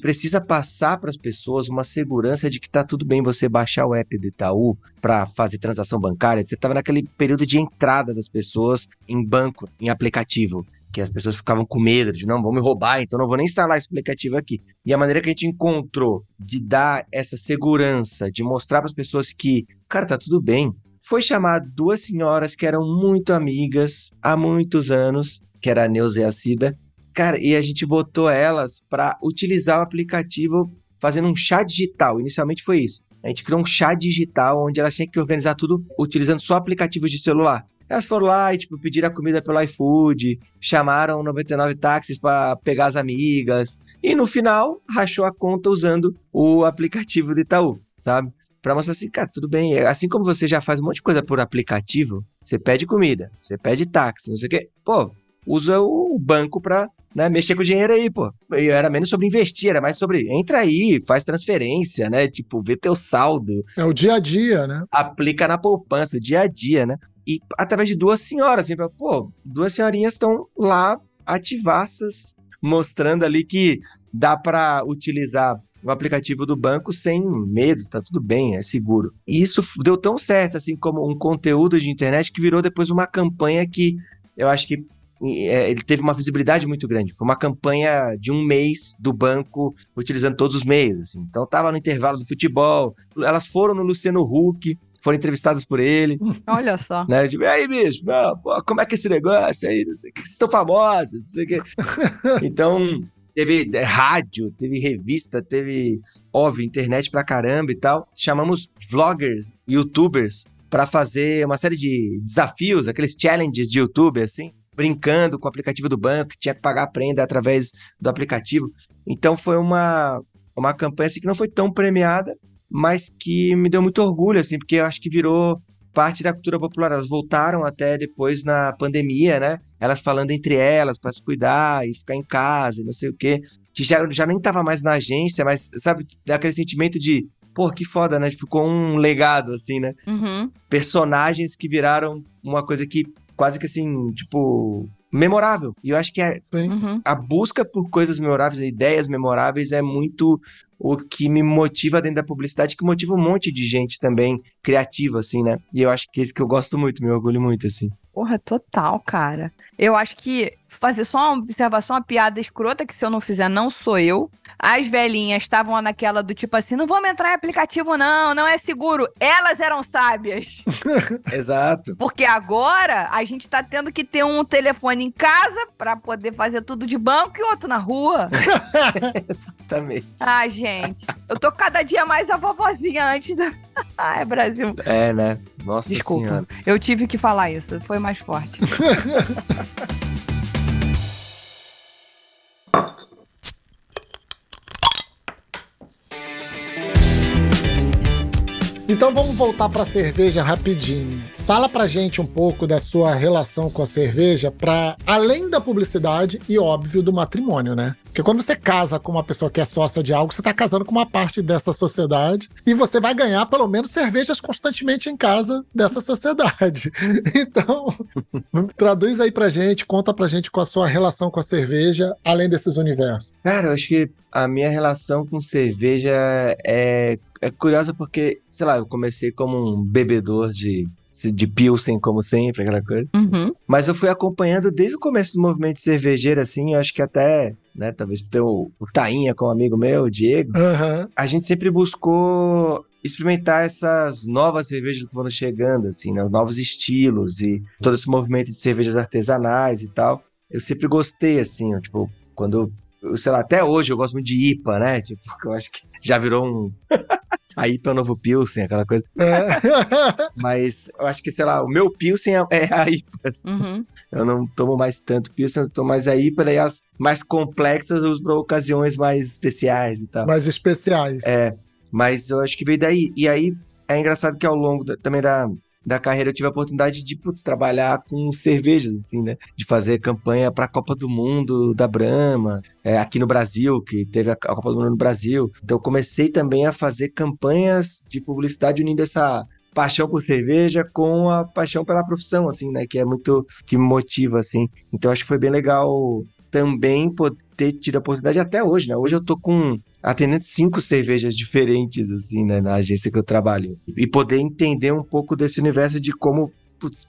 precisa passar para as pessoas uma segurança de que tá tudo bem você baixar o app do Itaú para fazer transação bancária. Você estava naquele período de entrada das pessoas em banco, em aplicativo que as pessoas ficavam com medo de não, vão me roubar, então não vou nem instalar esse aplicativo aqui. E a maneira que a gente encontrou de dar essa segurança, de mostrar para as pessoas que, cara, tá tudo bem, foi chamar duas senhoras que eram muito amigas há muitos anos, que era a Neuza e a Cida, Cara, e a gente botou elas para utilizar o aplicativo fazendo um chá digital. Inicialmente foi isso. A gente criou um chá digital onde elas tinham que organizar tudo utilizando só aplicativos de celular. Elas foram lá e, tipo, pediram a comida pelo iFood, chamaram 99 táxis para pegar as amigas. E no final, rachou a conta usando o aplicativo do Itaú, sabe? Pra mostrar assim, cara, tudo bem. Assim como você já faz um monte de coisa por aplicativo, você pede comida, você pede táxi, não sei o quê. Pô, usa o banco pra né, mexer com o dinheiro aí, pô. E era menos sobre investir, era mais sobre entra aí, faz transferência, né? Tipo, vê teu saldo. É o dia a dia, né? Aplica na poupança, dia a dia, né? E através de duas senhoras, assim, pô, duas senhorinhas estão lá ativaças, mostrando ali que dá para utilizar o aplicativo do banco sem medo, tá tudo bem, é seguro. E isso deu tão certo, assim, como um conteúdo de internet que virou depois uma campanha que eu acho que ele teve uma visibilidade muito grande. Foi uma campanha de um mês do banco utilizando todos os meios. Assim. Então tava no intervalo do futebol. Elas foram no Luciano Huck, foram entrevistadas por ele. Olha só. Né? Tipo, e aí, bicho, não, pô, como é que é esse negócio aí? Não sei, vocês estão famosos, não sei o quê. então, teve é, rádio, teve revista, teve, óbvio, internet pra caramba e tal. Chamamos vloggers, youtubers, para fazer uma série de desafios, aqueles challenges de YouTube, assim brincando com o aplicativo do banco, tinha que pagar a prenda através do aplicativo. Então foi uma, uma campanha assim, que não foi tão premiada, mas que me deu muito orgulho, assim, porque eu acho que virou parte da cultura popular. Elas voltaram até depois na pandemia, né? Elas falando entre elas para se cuidar e ficar em casa e não sei o quê. Que já, já nem tava mais na agência, mas, sabe, aquele sentimento de, pô, que foda, né? Ficou um legado, assim, né? Uhum. Personagens que viraram uma coisa que quase que assim, tipo, memorável. E eu acho que é, uhum. a busca por coisas memoráveis, ideias memoráveis é muito o que me motiva dentro da publicidade, que motiva um monte de gente também criativa, assim, né? E eu acho que é isso que eu gosto muito, me orgulho muito, assim. Porra, total, cara. Eu acho que fazer só uma observação, uma piada escrota, que se eu não fizer, não sou eu. As velhinhas estavam naquela do tipo assim: não vamos entrar em aplicativo, não, não é seguro. Elas eram sábias. Exato. Porque agora a gente tá tendo que ter um telefone em casa para poder fazer tudo de banco e outro na rua. Exatamente. Ai, gente. Eu tô cada dia mais a vovozinha antes da. Ai, Brasil. É, né? Nossa Desculpa. Senhora. Eu tive que falar isso. Foi mais forte. Então vamos voltar para a cerveja rapidinho. Fala pra gente um pouco da sua relação com a cerveja para além da publicidade e óbvio do matrimônio, né? Porque quando você casa com uma pessoa que é sócia de algo, você está casando com uma parte dessa sociedade e você vai ganhar pelo menos cervejas constantemente em casa dessa sociedade. Então, traduz aí pra gente, conta pra gente com a sua relação com a cerveja, além desses universos. Cara, eu acho que a minha relação com cerveja é, é curiosa porque, sei lá, eu comecei como um bebedor de de Pilsen, como sempre, aquela coisa. Uhum. Mas eu fui acompanhando desde o começo do movimento cervejeiro, assim, eu acho que até, né, talvez ter o, o Tainha com um amigo meu, o Diego, Uhum. a gente sempre buscou experimentar essas novas cervejas que foram chegando, assim, né, os novos estilos e todo esse movimento de cervejas artesanais e tal. Eu sempre gostei, assim, tipo, quando, eu, sei lá, até hoje eu gosto muito de IPA, né, tipo, eu acho que já virou um... A IPA é o novo Pilsen, aquela coisa. É. Mas eu acho que, sei lá, o meu Pilsen é- é a IPA. assim. Uhum. Eu não tomo mais tanto Pilsen, eu tomo mais a IPA, daí as mais complexas eu uso para ocasiões mais especiais e tal. Mais especiais. É, mas eu acho que veio daí. E aí é engraçado que ao longo da- também da, da carreira eu tive a oportunidade de putz, trabalhar com cervejas, assim, né? De fazer campanha para a Copa do Mundo da Brahma, é, aqui no Brasil, que teve a, Copa do Mundo no Brasil. Então comecei também a fazer campanhas de publicidade unindo essa paixão por cerveja com a paixão pela profissão, assim, né? Que é muito que me motiva, assim. Então acho que foi bem legal também ter tido a oportunidade até hoje, né? Hoje eu tô com atendendo cinco cervejas diferentes, assim, né? Na agência que eu trabalho. E poder entender um pouco desse universo de como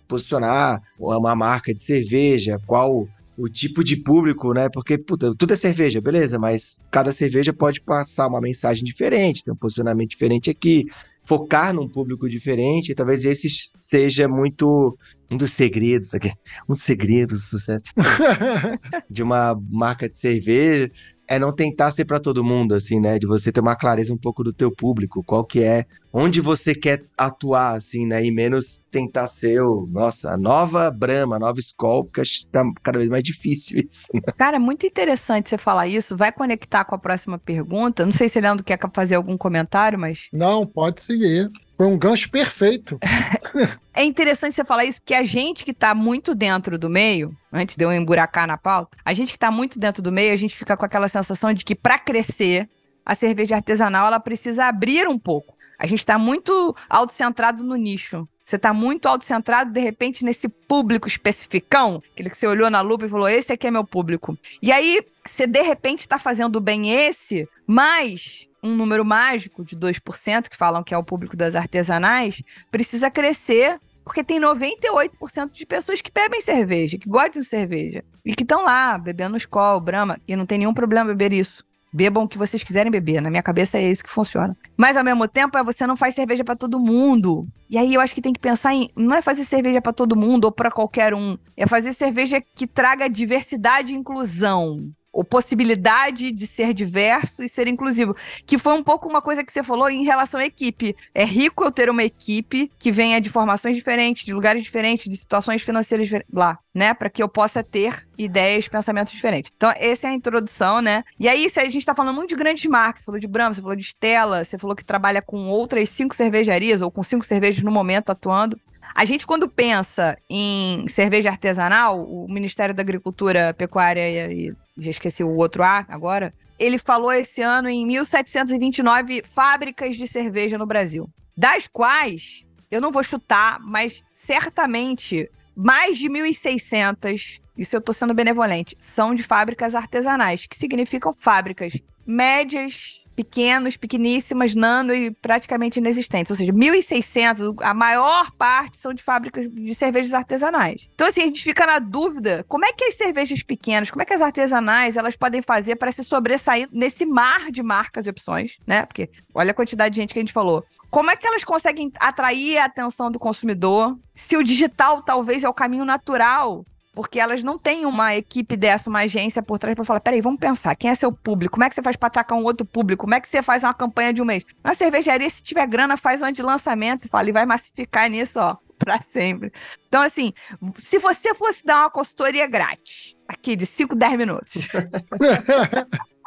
posicionar uma marca de cerveja, qual o tipo de público, né? Porque, puta, tudo é cerveja, beleza, mas cada cerveja pode passar uma mensagem diferente, tem um posicionamento diferente aqui, focar num público diferente, e talvez esse seja muito um dos segredos aqui, um dos segredos do sucesso de uma marca de cerveja é não tentar ser para todo mundo, assim, né? De você ter uma clareza um pouco do teu público, qual que é, onde você quer atuar, assim, né? E menos tentar ser o, nossa, a nova Brahma, a nova Skol, porque acho que tá cada vez mais difícil isso. né? Cara, é muito interessante você falar isso. Vai conectar com a próxima pergunta. Não sei se Leandro quer fazer algum comentário, mas Não, pode seguir. Foi um gancho perfeito. é interessante você falar isso porque a gente que tá muito dentro do meio, antes de eu emburacar na pauta, a gente que tá muito dentro do meio, a gente fica com aquela sensação de que para crescer, a cerveja artesanal ela precisa abrir um pouco. A gente tá muito autocentrado no nicho. Você tá muito autocentrado, de repente, nesse público especificão, aquele que você olhou na lupa e falou: esse aqui é meu público. E aí, você de repente tá fazendo bem esse, mas um número mágico de 2%, que falam que é o público das artesanais, precisa crescer, porque tem 98% de pessoas que bebem cerveja, que gostam de cerveja, e que estão lá bebendo Skol, Brahma, e não tem nenhum problema beber isso. Bebam o que vocês quiserem beber. Na minha cabeça é isso que funciona. Mas ao mesmo tempo, é você não faz cerveja pra todo mundo. E aí eu acho que tem que pensar em não é fazer cerveja pra todo mundo ou pra qualquer um, é fazer cerveja que traga diversidade e inclusão. Ou possibilidade de ser diverso e ser inclusivo. Que foi um pouco uma coisa que você falou em relação à equipe. É rico eu ter uma equipe que venha de formações diferentes, de lugares diferentes, de situações financeiras lá, né? Para que eu possa ter ideias, pensamentos diferentes. Então, essa é a introdução, né? E aí, se a gente tá falando muito de grandes marcas, você falou de Brahma, você falou de Stella, você falou que trabalha com outras cinco cervejarias, ou com cinco cervejas no momento atuando. A gente, quando pensa em cerveja artesanal, o Ministério da Agricultura, Pecuária e. Já esqueci o outro A agora. Ele falou esse ano em 1729 fábricas de cerveja no Brasil. Das quais, eu não vou chutar, mas certamente mais de 1.600, isso eu tô sendo benevolente, são de fábricas artesanais, que significam fábricas médias, pequenos, pequeníssimas, nano e praticamente inexistentes. Ou seja, 1.600, a maior parte são de fábricas de cervejas artesanais. Então, assim, a gente fica na dúvida, como é que as cervejas pequenas, como é que as artesanais, elas podem fazer para se sobressair nesse mar de marcas e opções, né? Porque olha a quantidade de gente que a gente falou. Como é que elas conseguem atrair a atenção do consumidor? Se o digital talvez é o caminho natural porque elas não têm uma equipe dessa, uma agência por trás para falar: peraí, vamos pensar, quem é seu público? Como é que você faz para atacar um outro público? Como é que você faz uma campanha de um mês? Na cervejaria, se tiver grana, faz uma de lançamento e fala, e vai massificar nisso, ó, para sempre. Então, assim, se você fosse dar uma consultoria grátis, aqui de 5, 10 minutos,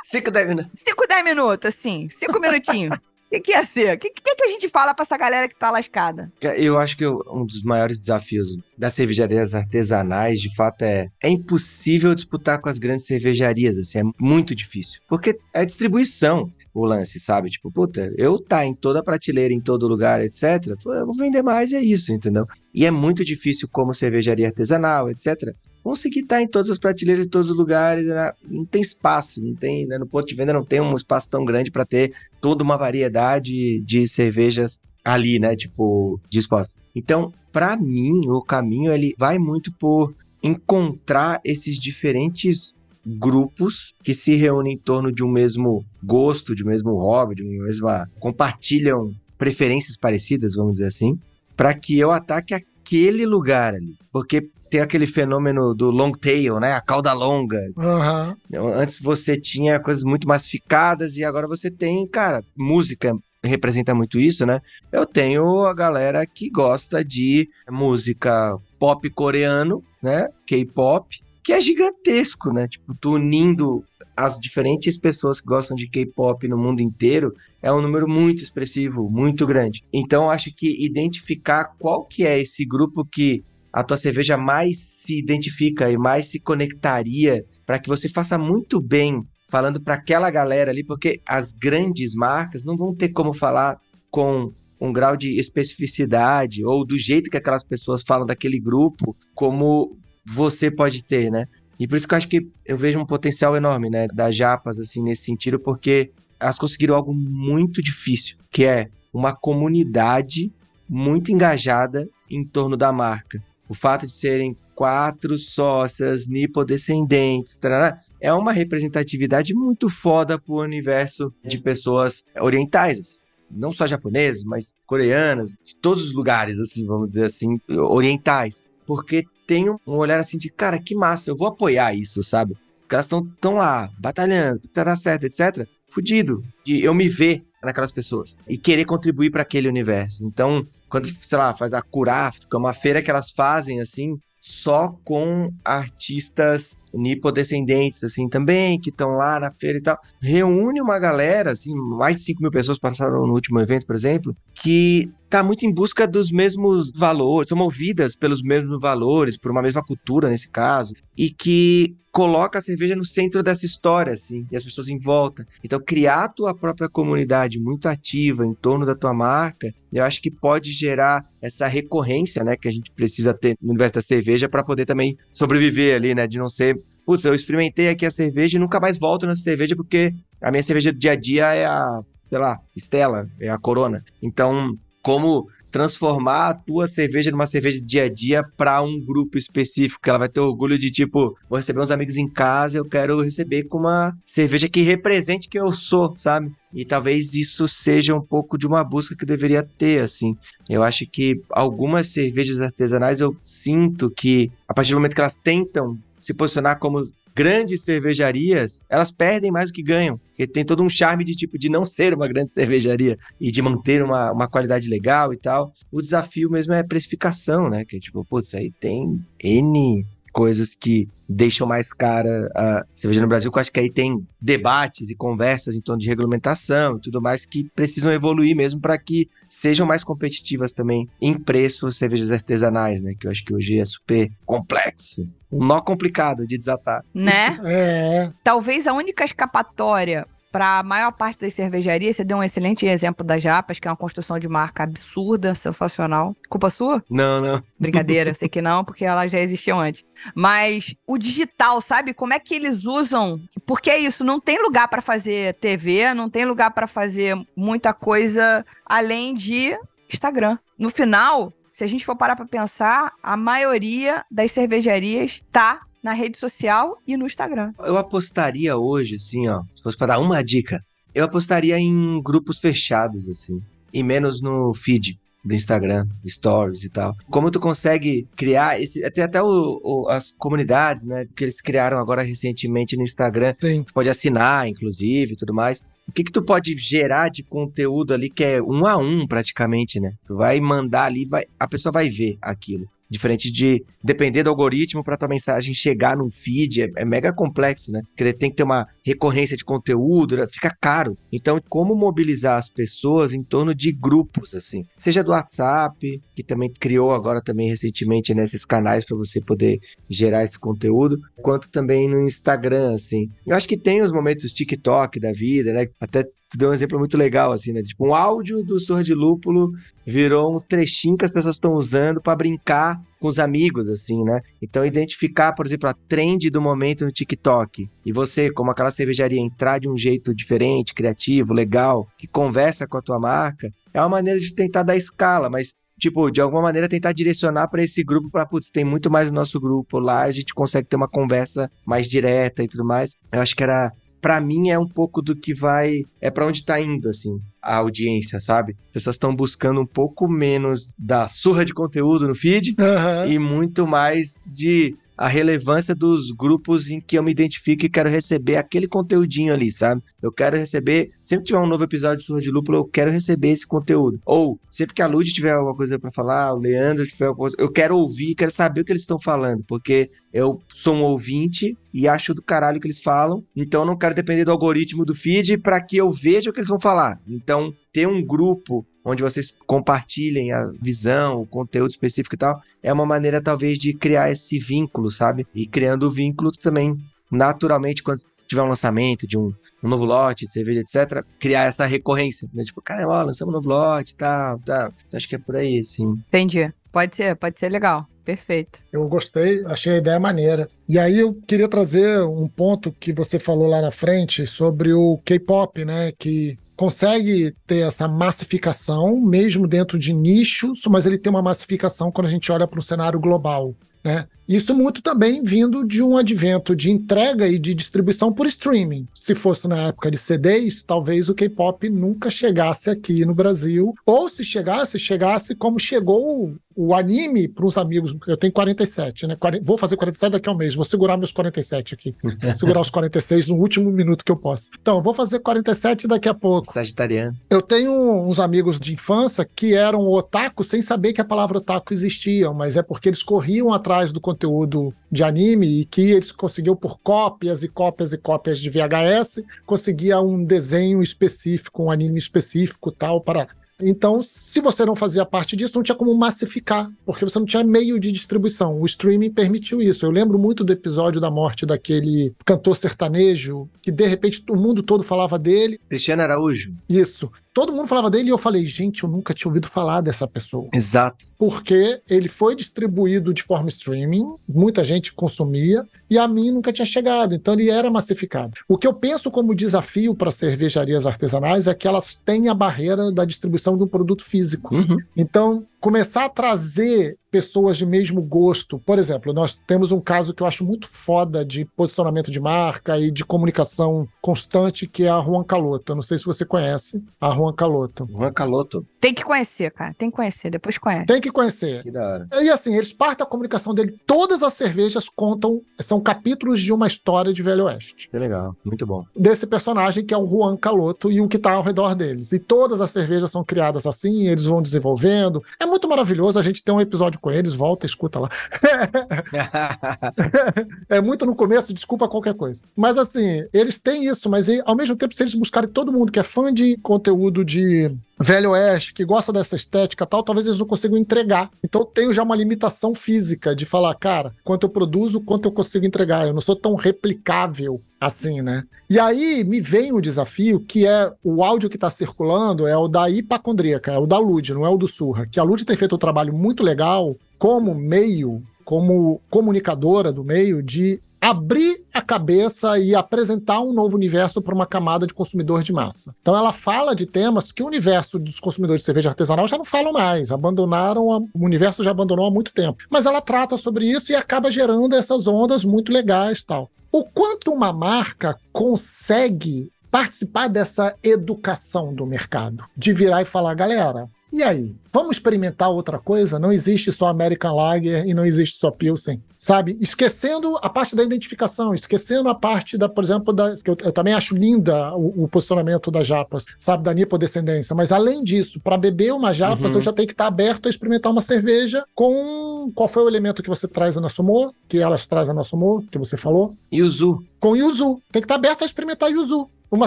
Cinco, dez minutos. 5, 10 minutos, assim, 5 minutinhos. Que, que ia ser? O que, que, que a gente fala pra essa galera que tá lascada? Eu acho que um dos maiores desafios das cervejarias artesanais, de fato, é é impossível disputar com as grandes cervejarias, assim, é muito difícil. Porque é distribuição o lance, sabe? Tipo, puta, eu tá em toda prateleira, em todo lugar, etc. Eu vou vender mais e é isso, entendeu? E é muito difícil como cervejaria artesanal, etc conseguir estar em todas as prateleiras, em todos os lugares, né? não tem espaço, não tem, né? no ponto de venda não tem um espaço tão grande para ter toda uma variedade de cervejas ali, né, tipo, disposta. Então, para mim, o caminho ele vai muito por encontrar esses diferentes grupos que se reúnem em torno de um mesmo gosto, de um mesmo hobby, de uma mesma compartilham preferências parecidas, vamos dizer assim, para que eu ataque aquele lugar ali. Porque tem aquele fenômeno do long tail, né? A cauda longa. Uhum. Antes você tinha coisas muito massificadas e agora você tem, cara, música representa muito isso, né? Eu tenho a galera que gosta de música pop coreano, né? K-pop, que é gigantesco, né? Tipo, tu unindo as diferentes pessoas que gostam de K-pop no mundo inteiro é um número muito expressivo, muito grande. Então, acho que identificar qual que é esse grupo que a tua cerveja mais se identifica e mais se conectaria para que você faça muito bem falando para aquela galera ali, porque as grandes marcas não vão ter como falar com um grau de especificidade ou do jeito que aquelas pessoas falam daquele grupo, como você pode ter, né? E por isso que eu acho que eu vejo um potencial enorme, né, das japas, assim, nesse sentido, porque elas conseguiram algo muito difícil, que é uma comunidade muito engajada em torno da marca. O fato de serem quatro sócias nipodescendentes, tarará, é uma representatividade muito foda pro universo de pessoas orientais. Assim. Não só japonesas, mas coreanas, de todos os lugares, assim, vamos dizer assim, orientais. Porque tem um olhar assim de, cara, que massa, eu vou apoiar isso, sabe? Porque elas estão tão lá, batalhando, tá certo, etc. Fudido. De eu me ver naquelas pessoas e querer contribuir para aquele universo. Então, quando, sei lá, faz a Curaft, que é uma feira que elas fazem assim, só com artistas nipodescendentes, assim, também, que estão lá na feira e tal. Reúne uma galera, assim, mais de 5 mil pessoas passaram no último evento, por exemplo, que tá muito em busca dos mesmos valores, são movidas pelos mesmos valores, por uma mesma cultura nesse caso, e que coloca a cerveja no centro dessa história, assim, e as pessoas em volta. Então, criar a tua própria comunidade muito ativa em torno da tua marca, eu acho que pode gerar essa recorrência, né, que a gente precisa ter no universo da cerveja para poder também sobreviver ali, né, de não ser, putz, eu experimentei aqui a cerveja e nunca mais volto nessa cerveja porque a minha cerveja do dia a dia é a, sei lá, Estela, é a Corona. Então, como transformar a tua cerveja numa cerveja de dia a dia para um grupo específico, que ela vai ter orgulho de tipo, vou receber uns amigos em casa, eu quero receber com uma cerveja que represente quem eu sou, sabe? E talvez isso seja um pouco de uma busca que deveria ter, assim. Eu acho que algumas cervejas artesanais eu sinto que, a partir do momento que elas tentam se posicionar como grandes cervejarias, elas perdem mais do que ganham. Porque tem todo um charme de tipo de não ser uma grande cervejaria e de manter uma, uma qualidade legal e tal. O desafio mesmo é a precificação, né? Que é tipo, putz, aí tem N coisas que deixam mais cara a cerveja no Brasil, que eu acho que aí tem debates e conversas em torno de regulamentação e tudo mais que precisam evoluir mesmo para que sejam mais competitivas também em preço cervejas artesanais, né? Que eu acho que hoje é super complexo. Um nó complicado de desatar. Né? É. Talvez a única escapatória para a maior parte das cervejarias, você deu um excelente exemplo das Japas, que é uma construção de marca absurda, sensacional. Culpa sua? Não, não. Brincadeira, sei que não, porque elas já existiam antes. Mas o digital, sabe? Como é que eles usam? Porque é isso, não tem lugar para fazer TV, não tem lugar para fazer muita coisa além de Instagram. No final, se a gente for parar para pensar, a maioria das cervejarias tá na rede social e no Instagram. Eu apostaria hoje, assim, ó, se fosse pra dar uma dica, eu apostaria em grupos fechados, assim, e menos no feed do Instagram, stories e tal. Como tu consegue criar esse, até até o, o, as comunidades, né, que eles criaram agora recentemente no Instagram. Sim. Tu pode assinar, inclusive, e tudo mais. O que que tu pode gerar de conteúdo ali que é um a um praticamente, né? Tu vai mandar ali, vai, a pessoa vai ver aquilo. Diferente de depender do algoritmo para tua mensagem chegar num feed, é, é, mega complexo, né? Porque tem que ter uma recorrência de conteúdo, né? fica caro. Então, como mobilizar as pessoas em torno de grupos, assim? Seja do WhatsApp, que também criou agora também recentemente nesses canais para você poder gerar esse conteúdo, quanto também no Instagram, assim. Eu acho que tem os momentos TikTok da vida, né? Até tu deu um exemplo muito legal, assim, né? Tipo, um áudio do Surra de Lúpulo virou um trechinho que as pessoas estão usando para brincar com os amigos, assim, né? Então, identificar, por exemplo, a trend do momento no TikTok. E você, como aquela cervejaria, entrar de um jeito diferente, criativo, legal, que conversa com a tua marca, é uma maneira de tentar dar escala, mas tipo, de alguma maneira tentar direcionar para esse grupo para putz, tem muito mais no nosso grupo lá, a gente consegue ter uma conversa mais direta e tudo mais. Eu acho que era para mim é um pouco do que vai é para onde tá indo assim a audiência, sabe? As pessoas estão buscando um pouco menos da surra de conteúdo no feed uhum. e muito mais de a relevância dos grupos em que eu me identifico e quero receber aquele conteúdinho ali, sabe? Eu quero receber, sempre que tiver um novo episódio de Surra de Lúpulo, eu quero receber esse conteúdo. Ou, sempre que a Lud tiver alguma coisa para falar, o Leandro tiver alguma coisa, eu quero ouvir, quero saber o que eles estão falando, porque eu sou um ouvinte e acho do caralho que eles falam, então eu não quero depender do algoritmo do feed para que eu veja o que eles vão falar. Então, ter um grupo onde vocês compartilhem a visão, o conteúdo específico e tal, é uma maneira talvez de criar esse vínculo, sabe? E criando o vínculo também, naturalmente, quando tiver um lançamento de um, um novo lote de cerveja, etc., criar essa recorrência, né? Tipo, cara, ó, lançamos um novo lote e tal, tal. Então, acho que é por aí, sim. Entendi. Pode ser, pode ser legal. Perfeito. Eu gostei, achei a ideia maneira. E aí eu queria trazer um ponto que você falou lá na frente sobre o K-pop, né? Que consegue ter essa massificação, mesmo dentro de nichos, mas ele tem uma massificação quando a gente olha para o cenário global. Né? Isso muito também vindo de um advento de entrega e de distribuição por streaming. Se fosse na época de CDs, talvez o K-pop nunca chegasse aqui no Brasil. Ou se chegasse, chegasse como chegou o anime para os amigos. Eu tenho 47, né? Vou fazer 47 daqui a um mês. Vou segurar meus 47 aqui. segurar os 46 no último minuto que eu posso. Então, vou fazer 47 daqui a pouco. Sagitariano. Eu tenho uns amigos de infância que eram otaku sem saber que a palavra otaku existia, mas é porque eles corriam atrás do conteúdo conteúdo de anime e que eles conseguiam por cópias e cópias e cópias de VHS, conseguia um desenho específico, um anime específico tal para então, se você não fazia parte disso, não tinha como massificar, porque você não tinha meio de distribuição. O streaming permitiu isso. Eu lembro muito do episódio da morte daquele cantor sertanejo, que de repente o mundo todo falava dele. Cristiano Araújo. Isso todo mundo falava dele e eu falei, gente, eu nunca tinha ouvido falar dessa pessoa. Exato. Porque ele foi distribuído de forma streaming, muita gente consumia, e a mim nunca tinha chegado, então ele era massificado. O que eu penso como desafio para cervejarias artesanais é que elas têm a barreira da distribuição de um produto físico. Uhum. Então, começar a trazer pessoas de mesmo gosto. Por exemplo, nós temos um caso que eu acho muito foda de posicionamento de marca e de comunicação constante, que é a Juan Caloto. Eu não sei se você conhece a Juan Caloto. Juan Caloto. Tem que conhecer, cara. Tem que conhecer, depois conhece. Tem que conhecer. Que da hora. E assim, eles partem da comunicação dele. Todas as cervejas contam, são capítulos de uma história de Velho Oeste. Que legal, muito bom. Desse personagem que é o Juan Caloto e o que está ao redor deles. E todas as cervejas são criadas assim, eles vão desenvolvendo. É muito maravilhoso. A gente tem um episódio com eles, volta, escuta lá. é muito no começo, desculpa qualquer coisa. Mas assim, eles têm isso, mas ao mesmo tempo, se eles buscarem todo mundo que é fã de conteúdo de Velho Oeste, que gosta dessa estética tal, talvez eles não consigam entregar. Então eu tenho já uma limitação física de falar, cara, quanto eu produzo, quanto eu consigo entregar. Eu não sou tão replicável assim, né? E aí me vem o desafio que é o áudio que está circulando é o da hipacondríaca, é o da Lud, não é o do Surra. Que a Lud tem feito um trabalho muito legal como meio, como comunicadora do meio, de abrir a cabeça e apresentar um novo universo para uma camada de consumidor de massa. Então ela fala de temas que o universo dos consumidores de cerveja artesanal já não falam mais, abandonaram, a, o universo já abandonou há muito tempo. Mas ela trata sobre isso e acaba gerando essas ondas muito legais, tal. O quanto uma marca consegue participar dessa educação do mercado, de virar e falar, galera, E aí? Vamos experimentar outra coisa? Não existe só American Lager e não existe só Pilsen. Sabe? Esquecendo a parte da identificação, esquecendo a parte da, por exemplo, da, que eu, eu também acho linda o, o, posicionamento das japas, sabe? Da nipodescendência. Mas além disso, para beber uma japas, uhum. eu já tenho que estar aberto a experimentar uma cerveja com. Qual foi o elemento que você traz na Sumo? Que elas trazem na Sumo, que você falou? Yuzu. Com Yuzu. Tem que estar aberto a experimentar Yuzu. Uma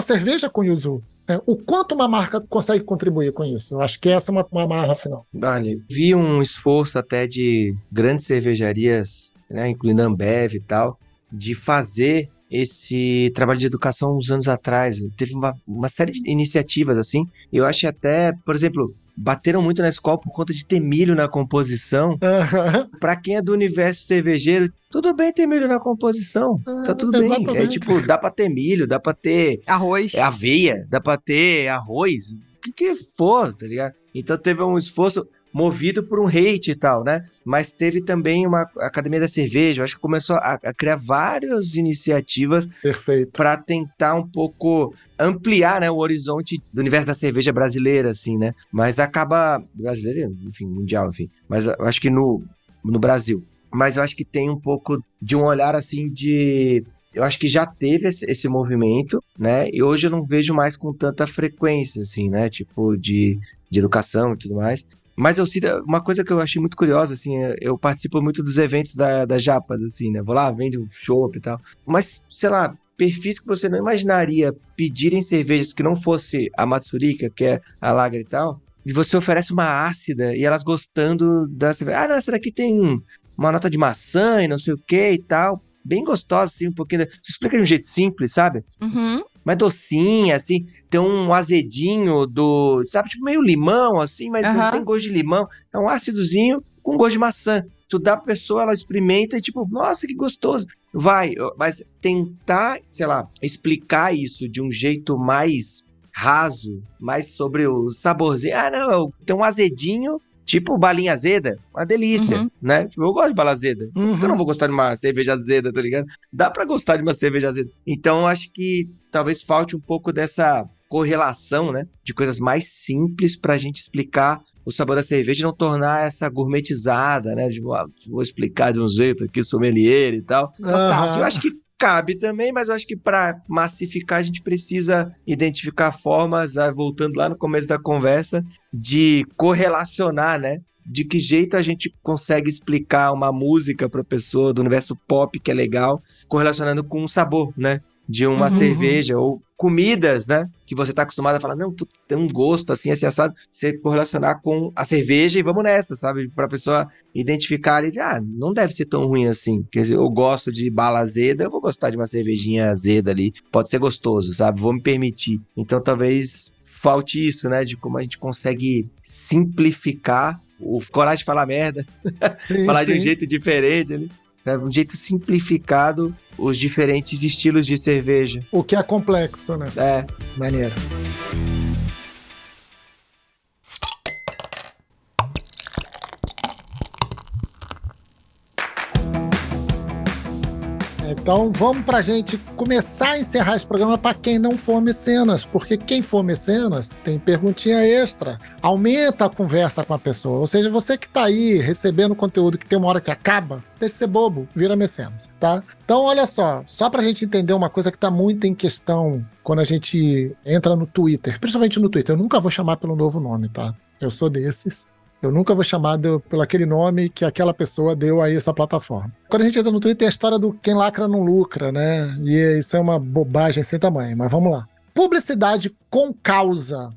cerveja com Yuzu. É, o quanto uma marca consegue contribuir com isso? Eu acho que essa é uma, uma marra final. Vale. Vi um esforço até de grandes cervejarias, né, incluindo a Ambev e tal, de fazer esse trabalho de educação uns anos atrás. Teve uma, uma série de iniciativas assim. Eu acho até, por exemplo, bateram muito na escola por conta de ter milho na composição. Uhum. Para quem é do universo cervejeiro, tudo bem ter milho na composição. Uhum, tá tudo exatamente. bem. É tipo, dá pra ter milho, dá pra ter. Arroz. É aveia, dá pra ter arroz. O que, que for, tá ligado? Então teve um esforço movido por um hate e tal, né? Mas teve também uma Academia da Cerveja, acho que começou a, a criar várias iniciativas para tentar um pouco ampliar, né, o horizonte do universo da cerveja brasileira, assim, né? Mas acaba brasileira, enfim, mundial, enfim. Mas eu acho que no, no Brasil. Mas eu acho que tem um pouco de um olhar assim de eu acho que já teve esse, esse, movimento, né? E hoje eu não vejo mais com tanta frequência, assim, né? Tipo, de, de educação e tudo mais. Mas eu sinto uma coisa que eu achei muito curiosa, assim, eu participo muito dos eventos da, da Japas, assim, né? Vou lá, vende um show e tal. Mas, sei lá, perfis que você não imaginaria pedirem cervejas que não fosse a Matsurika, que é a Lager e tal, e você oferece uma ácida e elas gostando da cerveja. Ah, não, essa daqui tem uma nota de maçã e não sei o que e tal. Bem gostosa, assim, um pouquinho. Você explica de um jeito simples, sabe? Uhum mais docinha, assim, tem um azedinho do, sabe, tipo meio limão, assim, mas uhum. não tem gosto de limão. É um ácidozinho com gosto de maçã. Tu dá pra pessoa, ela experimenta e tipo, nossa, que gostoso. Vai, mas tentar, sei lá, explicar isso de um jeito mais raso, mais sobre o saborzinho. Ah, não, tem um azedinho Tipo balinha azeda, uma delícia, uhum. né? Tipo, eu gosto de bala azeda. Uhum. Eu não vou gostar de uma cerveja azeda, tá ligado? Dá para gostar de uma cerveja azeda. Então, acho que talvez falte um pouco dessa correlação, né? De coisas mais simples pra gente explicar o sabor da cerveja e não tornar essa gourmetizada, né? De, ah, vou explicar de um jeito aqui, sommelier e tal. Uhum. Eu acho que cabe também, mas eu acho que para massificar a gente precisa identificar formas, ah, voltando lá no começo da conversa, de correlacionar, né? De que jeito a gente consegue explicar uma música para pessoa do universo pop que é legal, correlacionando com o sabor, né? De uma uhum. cerveja ou comidas, né? Que você tá acostumado a falar, não, putz, tem um gosto assim, assim, assado. Você correlacionar com a cerveja e vamos nessa, sabe? Pra pessoa identificar ali, de, ah, não deve ser tão ruim assim. Quer dizer, eu gosto de bala azeda, eu vou gostar de uma cervejinha azeda ali. Pode ser gostoso, sabe? Vou me permitir. Então talvez falte isso, né? De como a gente consegue simplificar o coragem de falar merda, sim, falar sim. de um jeito diferente ali né, um jeito simplificado os diferentes estilos de cerveja. O que é complexo, né? É. Maneiro. Então vamos para a gente começar a encerrar esse programa para quem não for mecenas, porque quem for mecenas tem perguntinha extra, aumenta a conversa com a pessoa. Ou seja, você que está aí recebendo conteúdo que tem uma hora que acaba, deixa de ser bobo, vira mecenas, tá? Então olha só, só para a gente entender uma coisa que está muito em questão quando a gente entra no Twitter, principalmente no Twitter, eu nunca vou chamar pelo novo nome, tá? Eu sou desses. Eu nunca vou chamar de, pelo aquele nome que aquela pessoa deu a essa plataforma. Quando a gente entra no Twitter, tem a história do quem lacra não lucra, né? E isso é uma bobagem sem tamanho, mas vamos lá. Publicidade com causa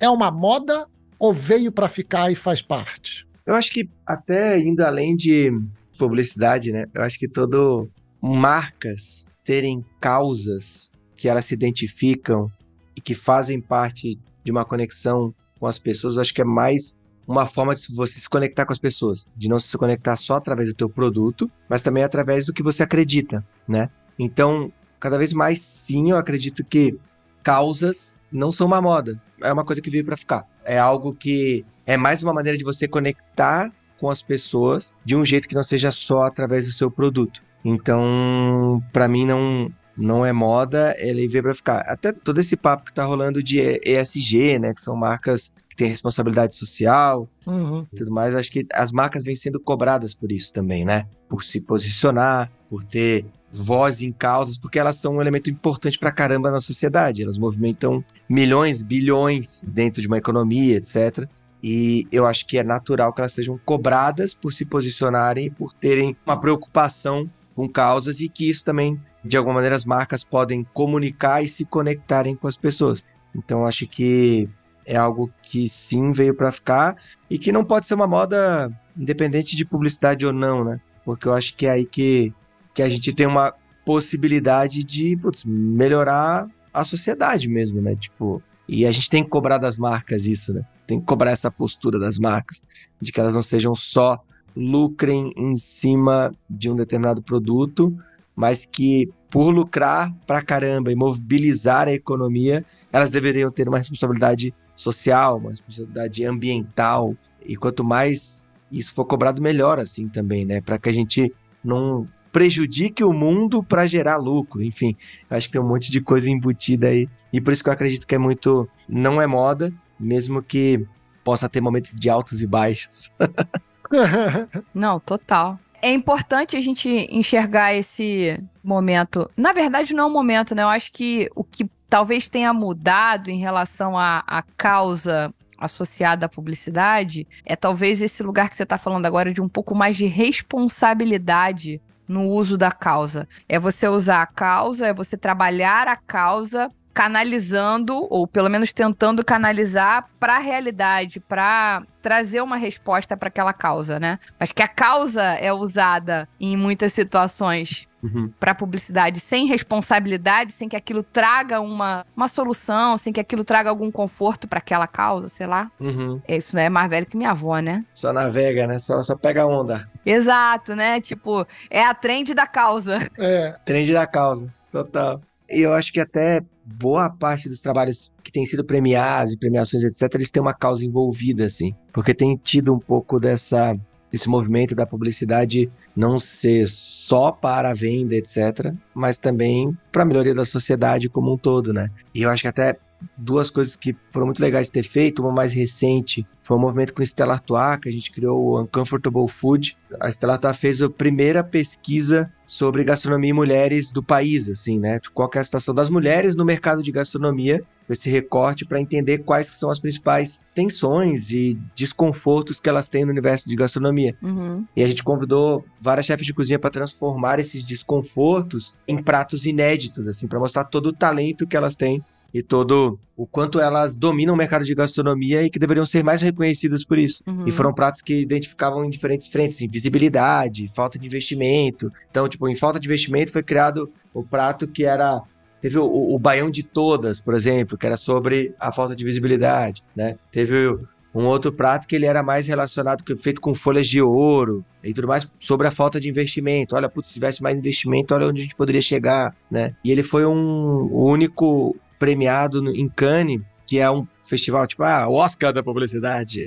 é uma moda ou veio para ficar e faz parte? Eu acho que até indo além de publicidade, né? Eu acho que todo marcas terem causas que elas se identificam e que fazem parte de uma conexão com as pessoas, acho que é mais uma forma de você se conectar com as pessoas, de não se conectar só através do teu produto, mas também através do que você acredita, né? Então, cada vez mais sim, eu acredito que causas não são uma moda, é uma coisa que veio para ficar. É algo que é mais uma maneira de você conectar com as pessoas de um jeito que não seja só através do seu produto. Então, para mim não não é moda, ele veio para ficar. Até todo esse papo que tá rolando de ESG, né, que são marcas que tem responsabilidade social Uhum. e tudo mais. Acho que as marcas vêm sendo cobradas por isso também, né? Por se posicionar, por ter voz em causas, porque elas são um elemento importante pra caramba na sociedade. Elas movimentam milhões, bilhões dentro de uma economia, etc. E eu acho que é natural que elas sejam cobradas por se posicionarem e por terem uma preocupação com causas e que isso também, de alguma maneira, as marcas podem comunicar e se conectarem com as pessoas. Então, eu acho que é algo que sim veio para ficar e que não pode ser uma moda independente de publicidade ou não, né? Porque eu acho que é aí que, que a gente tem uma possibilidade de putz, melhorar a sociedade mesmo, né? Tipo, e a gente tem que cobrar das marcas isso, né? Tem que cobrar essa postura das marcas, de que elas não sejam só lucrem em cima de um determinado produto, mas que por lucrar pra caramba e mobilizar a economia, elas deveriam ter uma responsabilidade social, uma responsabilidade ambiental. E quanto mais isso for cobrado, melhor assim também, né? Para que a gente não prejudique o mundo para gerar lucro. Enfim, acho que tem um monte de coisa embutida aí. E por isso que eu acredito que é muito. Não é moda, mesmo que possa ter momentos de altos e baixos. Não, total. É importante a gente enxergar esse momento. Na verdade, não é um momento, né? Eu acho que o que talvez tenha mudado em relação à, à causa associada à publicidade é talvez esse lugar que você está falando agora de um pouco mais de responsabilidade no uso da causa. É você usar a causa, é você trabalhar a causa canalizando, ou pelo menos tentando canalizar para a realidade, para trazer uma resposta para aquela causa, né? Mas que a causa é usada em muitas situações Uhum. para publicidade sem responsabilidade, sem que aquilo traga uma, uma solução, sem que aquilo traga algum conforto para aquela causa, sei lá. Uhum. Isso né, é mais velho que minha avó, né? Só navega, né? Só, só pega onda. Exato, né? Tipo, é a trend da causa. É, Trend da causa, total. E eu acho que até boa parte dos trabalhos que têm sido premiados e premiações, etc., eles têm uma causa envolvida, assim. Porque tem tido um pouco dessa esse movimento da publicidade não ser só para a venda, etc., mas também para a melhoria da sociedade como um todo, né? E eu acho que até duas coisas que foram muito legais de ter feito, uma mais recente foi um movimento com Stella Artois, que a gente criou o Uncomfortable Food. A Stella Artois fez a primeira pesquisa sobre gastronomia e mulheres do país, assim, né? Qual que é a situação das mulheres no mercado de gastronomia, esse recorte para entender quais são as principais tensões e desconfortos que elas têm no universo de gastronomia. Uhum. E a gente convidou várias chefes de cozinha para transformar esses desconfortos em pratos inéditos, assim, para mostrar todo o talento que elas têm e todo o quanto elas dominam o mercado de gastronomia e que deveriam ser mais reconhecidas por isso. Uhum. E foram pratos que identificavam em diferentes frentes, assim, visibilidade, falta de investimento. Então, tipo, em falta de investimento foi criado o prato que era Teve o, o, Baião de Todas, por exemplo, que era sobre a falta de visibilidade, né? Teve o- um outro prato que ele era mais relacionado, feito com folhas de ouro e tudo mais, sobre a falta de investimento. Olha, putz, se tivesse mais investimento, olha onde a gente poderia chegar, né? E ele foi um, o único premiado no- em Cannes, que é um festival, tipo, ah, Oscar da publicidade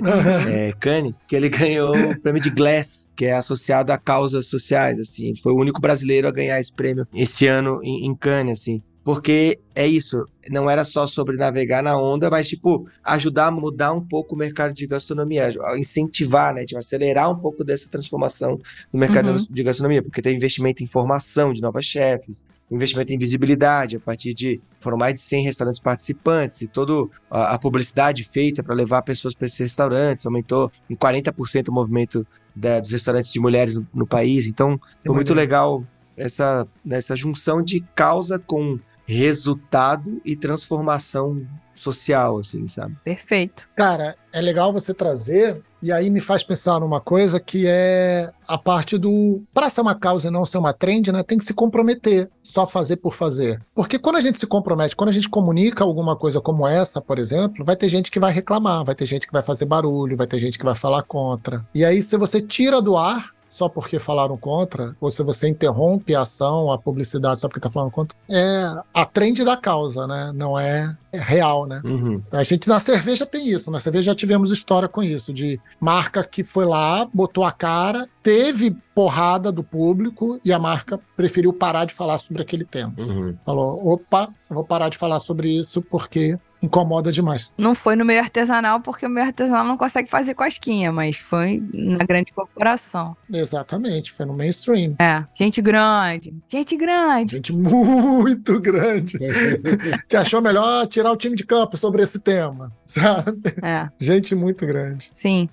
é, Cannes, que ele ganhou o prêmio de Glass, que é associado a causas sociais, assim. Ele foi o único brasileiro a ganhar esse prêmio esse ano em, em Cannes, assim. Porque é isso, não era só sobre navegar na onda, mas, tipo, ajudar a mudar um pouco o mercado de gastronomia, a incentivar, né, tipo, acelerar um pouco dessa transformação no mercado Uhum. de gastronomia, porque tem investimento em formação de novas chefes, investimento em visibilidade, a partir de, foram mais de 100 restaurantes participantes, e toda a, a publicidade feita para levar pessoas para esses restaurantes, aumentou em 40% o movimento da- dos restaurantes de mulheres no, no país, então foi muito legal essa, essa junção de causa com resultado e transformação social, assim, sabe? Perfeito. Cara, é legal você trazer, e aí me faz pensar numa coisa que é a parte do. Para ser uma causa e não ser uma trend, né? Tem que se comprometer, só fazer por fazer. Porque quando a gente se compromete, quando a gente comunica alguma coisa como essa, por exemplo, vai ter gente que vai reclamar, vai ter gente que vai fazer barulho, vai ter gente que vai falar contra. E aí, se você tira do ar. Só porque falaram contra, ou se você interrompe a ação, a publicidade só porque tá falando contra, é a trend da causa, né? Não é, é real, né? Uhum. A gente na cerveja tem isso, na cerveja já tivemos história com isso, de marca que foi lá, botou a cara, teve porrada do público e a marca preferiu parar de falar sobre aquele tema. Uhum. Falou: opa, vou parar de falar sobre isso porque incomoda demais. Não foi no meio artesanal, porque o meio artesanal não consegue fazer cosquinha, mas foi na grande corporação. Exatamente, foi no mainstream. É, gente grande. Gente grande. Gente muito grande. que achou melhor tirar o time de campo sobre esse tema, sabe? É, Gente muito grande. sim.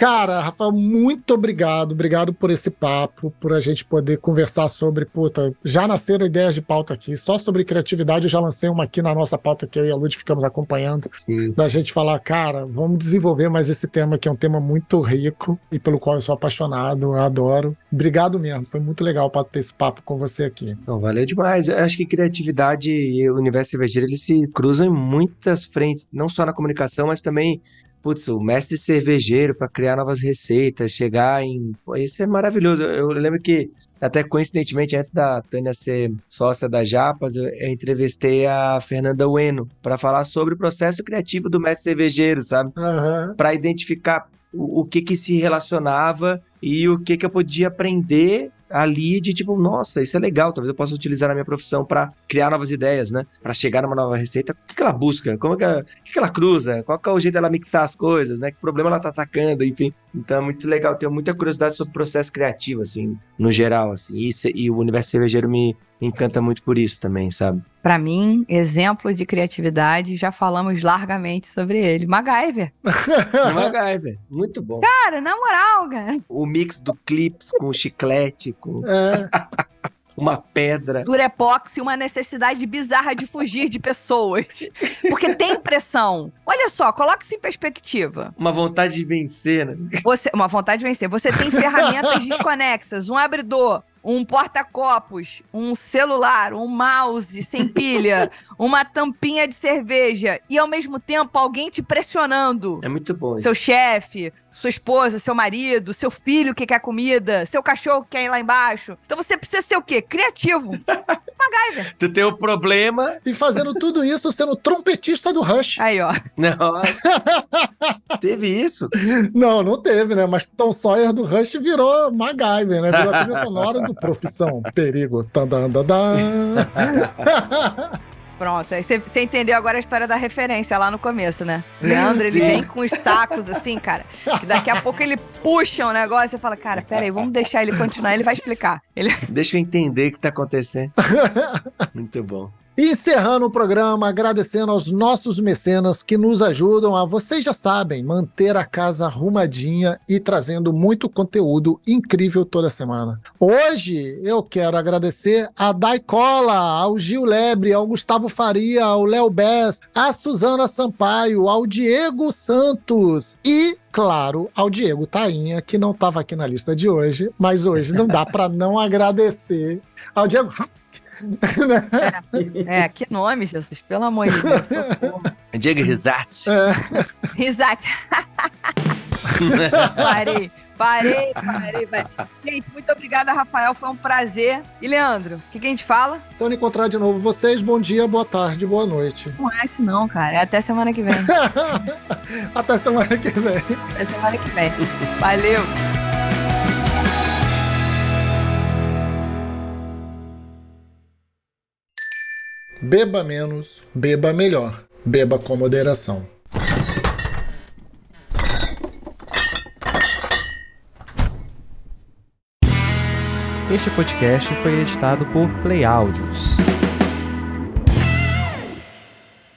Cara, Rafael, muito obrigado. Obrigado por esse papo, por a gente poder conversar sobre. Puta, já nasceram ideias de pauta aqui. Só sobre criatividade, eu já lancei uma aqui na nossa pauta que eu e a Lud ficamos acompanhando. Sim. Da gente falar, cara, vamos desenvolver mais esse tema, que é um tema muito rico e pelo qual eu sou apaixonado, eu adoro. Obrigado mesmo, foi muito legal para ter esse papo com você aqui. Não, valeu demais. Eu acho que criatividade e o universo cervejeiro, eles se cruzam em muitas frentes, não só na comunicação, mas também, putz, o mestre cervejeiro para criar novas receitas, chegar em... Pô, isso é maravilhoso. Eu, eu lembro que, até coincidentemente, antes da Tânia ser sócia da Japas, eu, eu entrevistei a Fernanda Ueno para falar sobre o processo criativo do mestre cervejeiro, sabe? Aham. para identificar o, o que que se relacionava e o que que eu podia aprender ali de tipo, nossa, isso é legal, talvez eu possa utilizar na minha profissão para criar novas ideias, né? Para chegar numa nova receita. O que, que ela busca? Como que, ela- o que, que ela cruza? Qual é o jeito dela mixar as coisas, né? Que problema ela tá atacando, enfim. Então é muito legal, tenho muita curiosidade sobre o processo criativo, assim, no geral, assim. E, e o universo cervejeiro me encanta muito por isso também, sabe? Pra mim, exemplo de criatividade, já falamos largamente sobre ele. MacGyver. MacGyver, muito bom. Cara, na moral, cara. O mix do clips com chiclete, com É, uma pedra. Durepox e uma necessidade bizarra de fugir de pessoas. Porque tem pressão. Olha só, coloca isso em perspectiva. Uma vontade de vencer, né? Você, uma vontade de vencer. Você tem ferramentas desconexas, um abridor, um porta-copos, um celular, um mouse sem pilha, uma tampinha de cerveja e ao mesmo tempo alguém te pressionando. É muito bom isso. Seu chefe, sua esposa, seu marido, seu filho que quer comida, seu cachorro que quer ir lá embaixo. Então você precisa ser o quê? Criativo. MacGyver. Tu tem o problema. e fazendo tudo isso sendo trompetista do Rush. Aí, ó. Não. Teve isso. Não, não teve, né? Mas Tom Sawyer do Rush virou MacGyver, né? Virou a trilha sonora do Profissão. Perigo. Pronto, aí você entendeu agora a história da referência lá no começo, né? Leandro, ele Sim. vem com os sacos assim, cara. Que daqui a pouco ele puxa um negócio e fala, cara, peraí, vamos deixar ele continuar, ele vai explicar. Ele... Deixa eu entender o que tá acontecendo. Muito bom. Encerrando o programa, agradecendo aos nossos mecenas que nos ajudam a, vocês já sabem, manter a casa arrumadinha e trazendo muito conteúdo incrível toda semana. Hoje eu quero agradecer a Daicola, ao Gil Lebre, ao Gustavo Faria, ao Léo Bess, a Suzana Sampaio, ao Diego Santos e Claro, ao Diego Tainha, que não estava aqui na lista de hoje, mas hoje não dá para não agradecer ao Diego Husky, né? É, que nome, Jesus, pelo amor de Deus. socorro. Diego Risati. Risate. parei, parei, parei, parei. Gente, muito obrigada, Rafael, foi um prazer. E Leandro, o que, que a gente fala? Se eu encontrar de novo vocês, bom dia, boa tarde, boa noite. Não é esse não, cara. É até semana que vem. Até semana que vem. Até semana que vem. Valeu. Beba menos, beba melhor. Beba com moderação. Este podcast foi editado por Play Áudios.